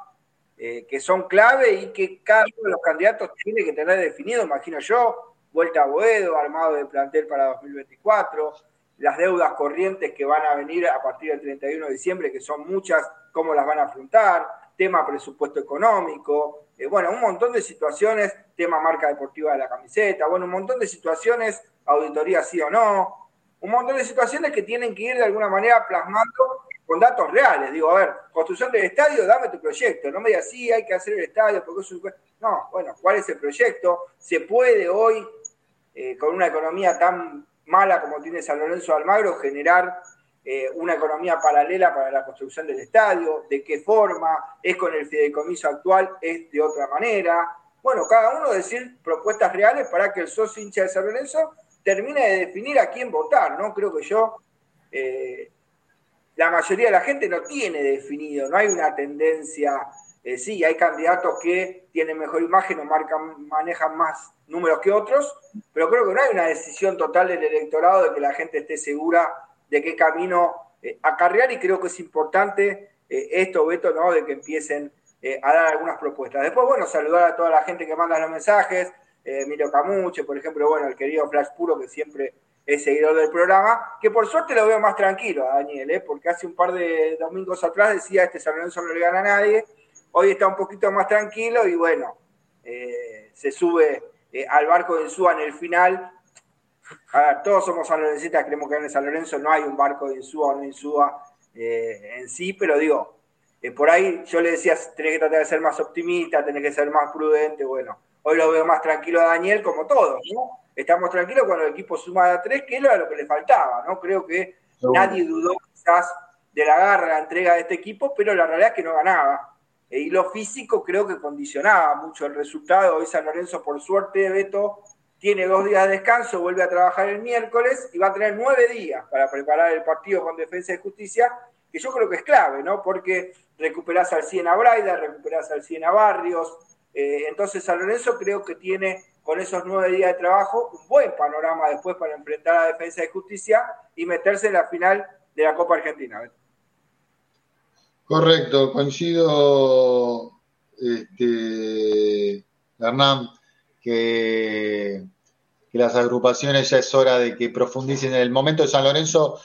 eh, que son clave y que cada uno de los candidatos tiene que tener definido, imagino yo, vuelta a Boedo, armado de plantel para 2024, las deudas corrientes que van a venir a partir del 31 de diciembre, que son muchas, cómo las van a afrontar, tema presupuesto económico, eh, bueno, un montón de situaciones, tema marca deportiva de la camiseta, bueno, un montón de situaciones, auditoría sí o no, un montón de situaciones que tienen que ir de alguna manera plasmando con datos reales. Digo, a ver, construcción del estadio, dame tu proyecto. No me digas, sí, hay que hacer el estadio, porque es un... No, bueno, ¿cuál es el proyecto? ¿Se puede hoy, eh, con una economía tan mala como tiene San Lorenzo Almagro, generar eh, una economía paralela para la construcción del estadio, de qué forma, es con el fideicomiso actual, es de otra manera. Bueno, cada uno decir propuestas reales para que el socio hincha de San Lorenzo termine de definir a quién votar, ¿no? Creo que yo, eh, la mayoría de la gente no tiene definido, no hay una tendencia, eh, sí, hay candidatos que tienen mejor imagen o marcan, manejan más números que otros, pero creo que no hay una decisión total del electorado de que la gente esté segura de qué camino eh, acarrear y creo que es importante eh, esto, Beto, ¿no? De que empiecen a dar algunas propuestas. Después, bueno, saludar a toda la gente que manda los mensajes, Emilio Camuche, por ejemplo, bueno, el querido Flash Puro, que siempre es seguidor del programa, que por suerte lo veo más tranquilo a Daniel, porque hace un par de domingos atrás decía, este San no le gana a nadie, hoy está un poquito más tranquilo y bueno, se sube al barco de Insúa en el final, a ver, todos somos sanlorencistas, creemos que en San Lorenzo no hay un barco de Insúa o no Insúa eh, en sí, pero digo, eh, por ahí yo le decía, tenés que tratar de ser más optimista, tenés que ser más prudente, bueno, hoy lo veo más tranquilo a Daniel como todos, ¿no? Estamos tranquilos cuando el equipo suma a tres, que era lo que le faltaba, ¿no? Creo que nadie dudó quizás de la garra, la entrega de este equipo, pero la realidad es que no ganaba. Eh, y lo físico creo que condicionaba mucho el resultado. Hoy San Lorenzo, por suerte, Beto, tiene dos días de descanso, vuelve a trabajar el miércoles y va a tener nueve días para preparar el partido con Defensa y Justicia, que yo creo que es clave, ¿no? Porque recuperás al 100 a Braida, recuperás al 100 a Barrios, eh, entonces San Lorenzo creo que tiene con esos nueve días de trabajo un buen panorama después para enfrentar a Defensa y Justicia y meterse en la final de la Copa Argentina. Correcto, coincido, este, Hernán, que, las agrupaciones ya es hora de que profundicen. En el momento de San Lorenzo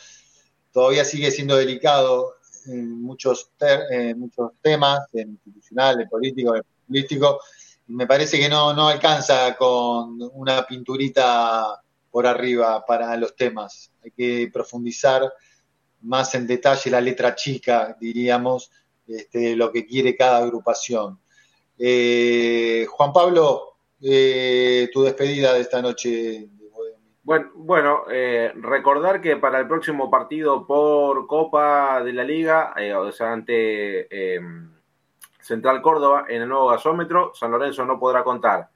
todavía sigue siendo delicado en muchos, ter, en muchos temas, en institucional, en político, en político. Me parece que no, no alcanza con una pinturita por arriba para los temas. Hay que profundizar más en detalle la letra chica, diríamos, este, lo que quiere cada agrupación. Eh, Juan Pablo, eh, tu despedida de esta noche. Bueno, bueno eh, recordar que para el próximo partido por Copa de la Liga, eh, o sea, ante Central Córdoba en el nuevo gasómetro, San Lorenzo no podrá contar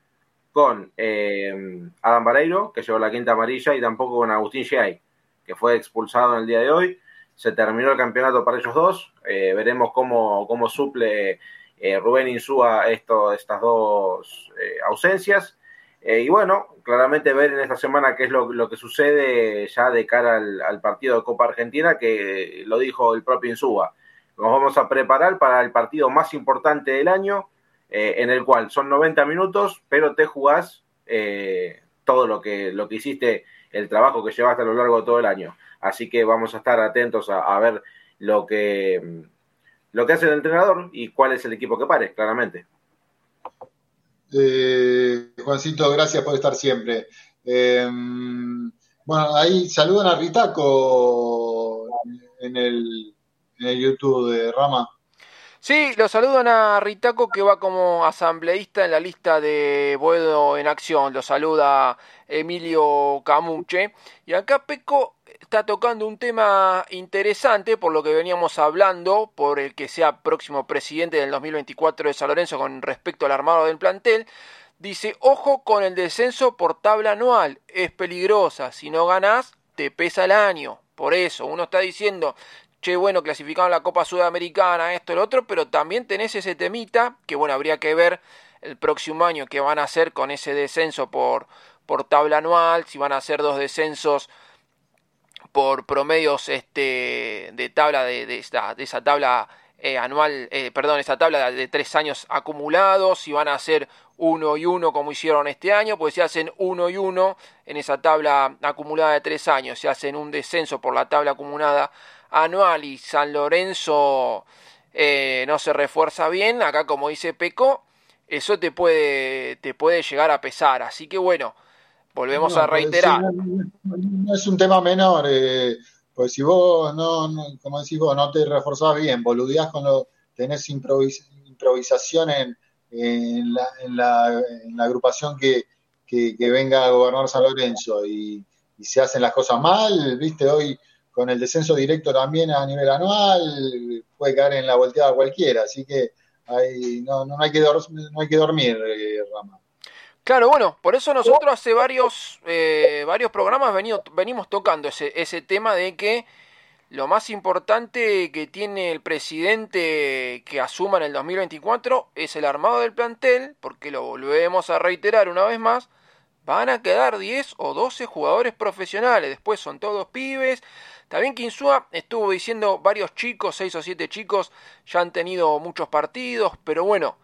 con Adam Vareiro, que llevó la quinta amarilla, y tampoco con Agustín Giai, que fue expulsado en el día de hoy. Se terminó el campeonato para ellos dos. veremos cómo, cómo suple eh, Rubén Insúa esto, estas dos eh, ausencias. Eh, y bueno, claramente ver en esta semana qué es lo, lo que sucede ya de cara al, partido de Copa Argentina, que lo dijo el propio Insúa. Nos vamos a preparar para el partido más importante del año eh, en el cual son 90 minutos, pero te jugás eh, todo lo que, lo que hiciste, el trabajo que llevaste a lo largo de todo el año. Así que vamos a estar atentos a, ver lo que, lo que hace el entrenador y cuál es el equipo que pare, claramente. Eh, Juancito, gracias por estar siempre. bueno, ahí saludan a Ritaco en el, en el YouTube de Rama. Sí, lo saludan a Ritaco que va como asambleísta en la lista de Boedo en Acción. Lo saluda Emilio Camuche. Y acá Peco está tocando un tema interesante por lo que veníamos hablando, por el que sea próximo presidente del 2024 de San Lorenzo con respecto al armado del plantel. Dice, ojo con el descenso por tabla anual, es peligrosa, si no ganás, te pesa el año. Por eso, uno está diciendo, che, bueno, clasificaron la Copa Sudamericana, esto, el otro, pero también tenés ese temita, que bueno, habría que ver el próximo año qué van a hacer con ese descenso por, por tabla anual, si van a hacer dos descensos por promedios este, de tabla de, de, esta, de esa tabla eh, anual, eh, perdón, esa tabla de tres años acumulados, si van a hacer uno y uno como hicieron este año, pues si hacen uno y uno en esa tabla acumulada de tres años, si hacen un descenso por la tabla acumulada anual y San Lorenzo eh, no se refuerza bien, acá como dice Peco, eso te puede, te puede llegar a pesar. Así que bueno, volvemos a reiterar. no, es un tema menor, eh, pues si vos no, como decís vos, no te reforzás bien, boludeás con lo, tenés improvisación en, en, la, en, la, en, la, agrupación que, que, venga a gobernar San Lorenzo y, y se hacen las cosas mal, viste, hoy con el descenso directo también a nivel anual, puede caer en la volteada cualquiera, así que hay, no, no, hay, que no hay que dormir, eh, Rama. Claro, bueno, por eso nosotros hace varios, eh, varios programas venido, venimos tocando ese, ese tema de que lo más importante que tiene el presidente que asuma en el 2024 es el armado del plantel, porque lo volvemos a reiterar una vez más, van a quedar 10 o 12 jugadores profesionales, después son todos pibes, también Insúa estuvo diciendo varios chicos, seis o siete chicos, ya han tenido muchos partidos, pero bueno,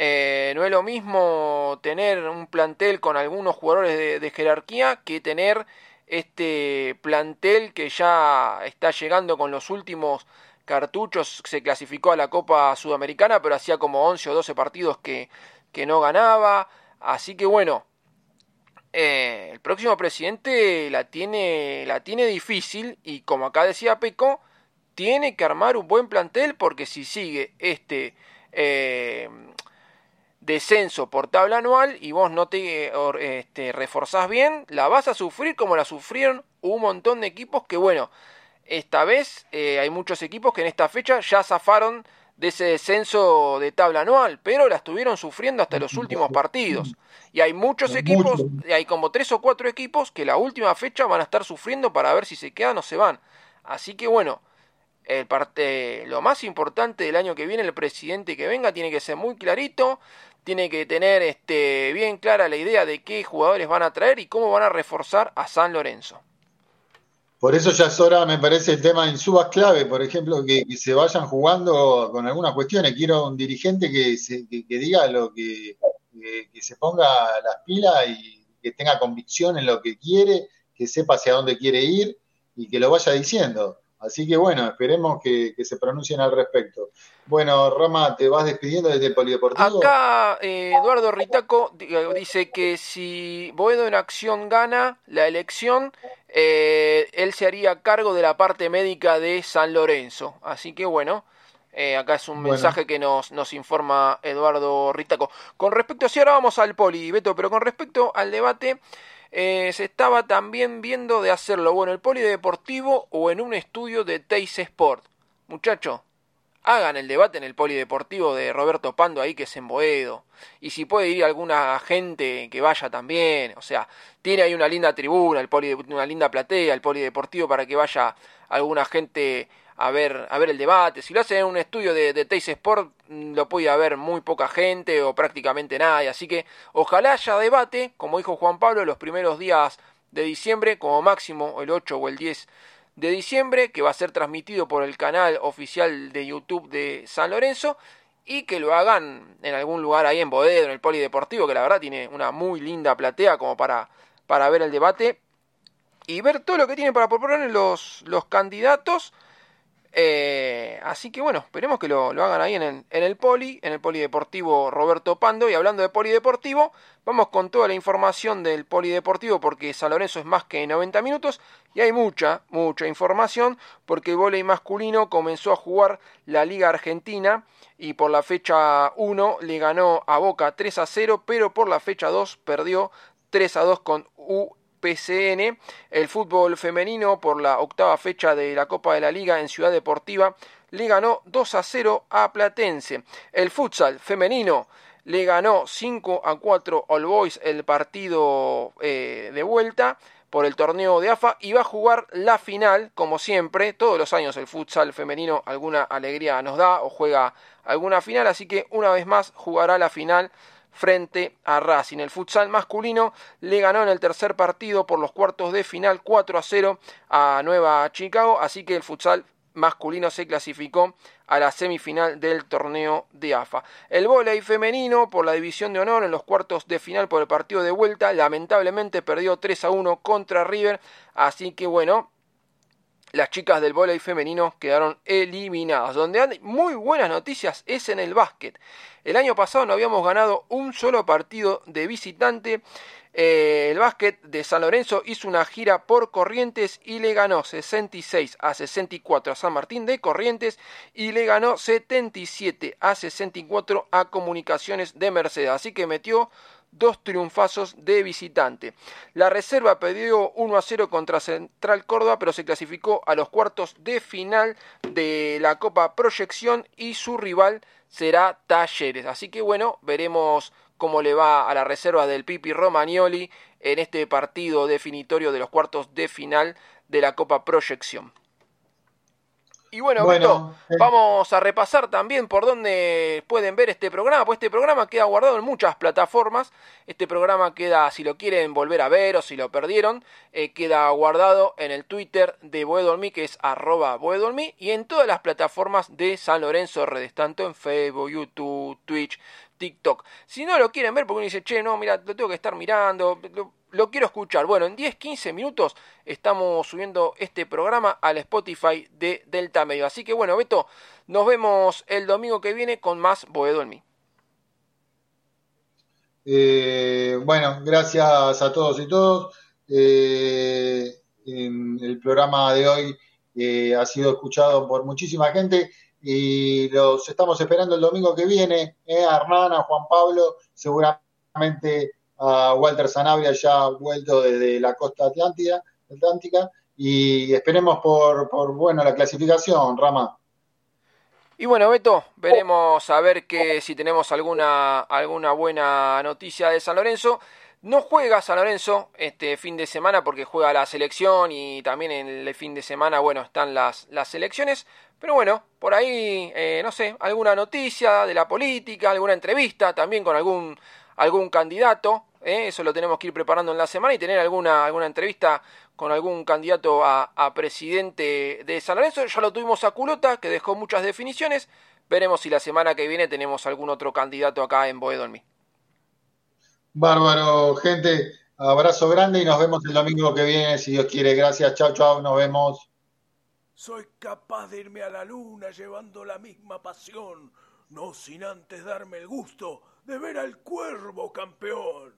eh, no es lo mismo tener un plantel con algunos jugadores de, jerarquía que tener este plantel que ya está llegando con los últimos cartuchos, se clasificó a la Copa Sudamericana, pero hacía como 11 o 12 partidos que, que no ganaba. Así que bueno, eh, el próximo presidente la tiene, la tiene difícil y como acá decía Peco, tiene que armar un buen plantel porque si sigue este eh, descenso por tabla anual y vos no te este, reforzás bien, la vas a sufrir como la sufrieron un montón de equipos que bueno, esta vez eh, hay muchos equipos que en esta fecha ya zafaron de ese descenso de tabla anual, pero la estuvieron sufriendo hasta los últimos partidos. Y hay muchos equipos, hay como tres o cuatro equipos que la última fecha van a estar sufriendo para ver si se quedan o se van. Así que bueno, el parte, lo más importante del año que viene, el presidente que venga tiene que ser muy clarito, tiene que tener este, bien clara la idea de qué jugadores van a traer y cómo van a reforzar a San Lorenzo. Por eso ya es hora, me parece, el tema de subas clave, por ejemplo, que, se vayan jugando con algunas cuestiones. Quiero un dirigente que, se, que, diga lo que, que, se ponga las pilas y que tenga convicción en lo que quiere, que sepa hacia dónde quiere ir y que lo vaya diciendo. Así que bueno, esperemos que, se pronuncien al respecto. Bueno, Rama, ¿te vas despidiendo desde el Polideportivo? Acá eh, Eduardo Ritaco eh, dice que si Boedo en acción gana la elección, eh, él se haría cargo de la parte médica de San Lorenzo. Así que bueno, acá es un mensaje que nos, nos informa Eduardo Ritaco. Con respecto, si ahora vamos al Poli, Beto, pero con respecto al debate... Eh, se estaba también viendo de hacerlo o en el polideportivo o en un estudio de Teis Sport. Muchacho, hagan el debate en el polideportivo de Roberto Pando ahí que es en Boedo. Y si puede ir alguna gente que vaya también. O sea, tiene ahí una linda tribuna, el poli, una linda platea, el polideportivo para que vaya alguna gente a ver, a ver el debate. Si lo hacen en un estudio de, de Sport, mm, lo puede haber muy poca gente o prácticamente nadie. Así que ojalá haya debate, como dijo Juan Pablo, los primeros días de diciembre, como máximo el 8 o el 10 de diciembre, que va a ser transmitido por el canal oficial de YouTube de San Lorenzo. y que lo hagan en algún lugar ahí en Boedo, en el Polideportivo, que la verdad tiene una muy linda platea como para, para ver el debate y ver todo lo que tienen para proponer los, los candidatos. Eh, así que bueno, esperemos que lo, hagan ahí en el, en el Poli, en el Polideportivo Roberto Pando. Y hablando de Polideportivo, vamos con toda la información del Polideportivo porque San Lorenzo es más que 90 minutos y hay mucha, mucha información porque el voleibol masculino comenzó a jugar la Liga Argentina y por la fecha 1 le ganó a Boca 3 a 0, pero por la fecha 2 perdió 3 a 2 con U PCN. El fútbol femenino por la octava fecha de la Copa de la Liga en Ciudad Deportiva le ganó 2 a 0 a Platense. El futsal femenino le ganó 5 a 4 All Boys el partido eh, de vuelta por el torneo de AFA y va a jugar la final, como siempre, todos los años el futsal femenino alguna alegría nos da o juega alguna final, así que una vez más jugará la final frente a Racing. El futsal masculino le ganó en el tercer partido por los cuartos de final 4 a 0 a Nueva Chicago, así que el futsal masculino se clasificó a la semifinal del torneo de AFA. El vóley femenino por la división de honor en los cuartos de final por el partido de vuelta lamentablemente perdió 3 a 1 contra River, así que bueno, las chicas del voleibol femenino quedaron eliminadas. Donde hay muy buenas noticias es en el básquet. El año pasado no habíamos ganado un solo partido de visitante. Eh, el básquet de San Lorenzo hizo una gira por Corrientes y le ganó 66 a 64 a San Martín de Corrientes y le ganó 77 a 64 a Comunicaciones de Mercedes. Así que metió dos triunfazos de visitante. La reserva perdió 1 a 0 contra Central Córdoba, pero se clasificó a los cuartos de final de la Copa Proyección y su rival será Talleres. Así que bueno, veremos cómo le va a la reserva del Pipi Romagnoli en este partido definitorio de los cuartos de final de la Copa Proyección. Y bueno, eh. vamos a repasar también por dónde pueden ver este programa, pues este programa queda guardado en muchas plataformas. Este programa queda, si lo quieren volver a ver o si lo perdieron, eh, queda guardado en el Twitter de Boedolmi, que es arroba Boedolmi, y en todas las plataformas de San Lorenzo Redes, tanto en Facebook, YouTube, Twitch, TikTok. Si no lo quieren ver porque uno dice, che, no, mira, lo tengo que estar mirando, lo quiero escuchar. Bueno, en 10-15 minutos estamos subiendo este programa al Spotify de Delta Medio. Así que bueno, Beto, nos vemos el domingo que viene con más Boedo en mí. Eh, bueno, gracias a todos y todos. Eh, el programa de hoy eh, ha sido escuchado por muchísima gente y los estamos esperando el domingo que viene. a Hernán, a Juan Pablo, seguramente a Walter Sanabria ya vuelto desde la costa atlántica, y esperemos por, por bueno la clasificación, Rama. Y bueno, Beto, veremos a ver que si tenemos alguna, alguna buena noticia de San Lorenzo. No juega San Lorenzo este fin de semana porque juega la selección y también en el fin de semana, bueno, están las, las elecciones. Pero bueno, por ahí, eh, no sé, alguna noticia de la política, alguna entrevista también con algún, algún candidato. ¿Eh? eso lo tenemos que ir preparando en la semana y tener alguna, alguna entrevista con algún candidato a, presidente de San Lorenzo. Ya lo tuvimos a Culota, que dejó muchas definiciones. Veremos si la semana que viene tenemos algún otro candidato acá en Boedolmi. Bárbaro, gente. Abrazo grande y nos vemos el domingo que viene, si Dios quiere. Gracias, chao, chao, nos vemos. Soy capaz de irme a la luna llevando la misma pasión, no sin antes darme el gusto de ver al cuervo campeón.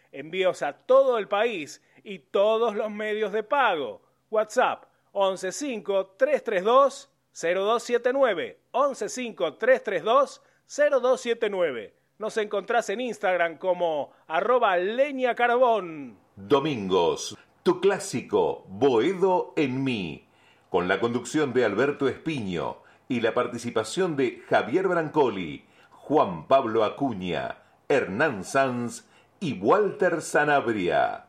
Envíos a todo el país y todos los medios de pago. WhatsApp 115-332-0279. 115-332-0279. Nos encontrás en Instagram como arroba leña carbón. Domingos, tu clásico Boedo en mí, con la conducción de Alberto Espiño y la participación de Javier Brancoli, Juan Pablo Acuña, Hernán Sanz y Walter Sanabria.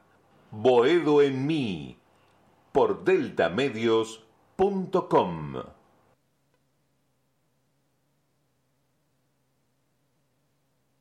Boedo en mí, por deltamedios.com.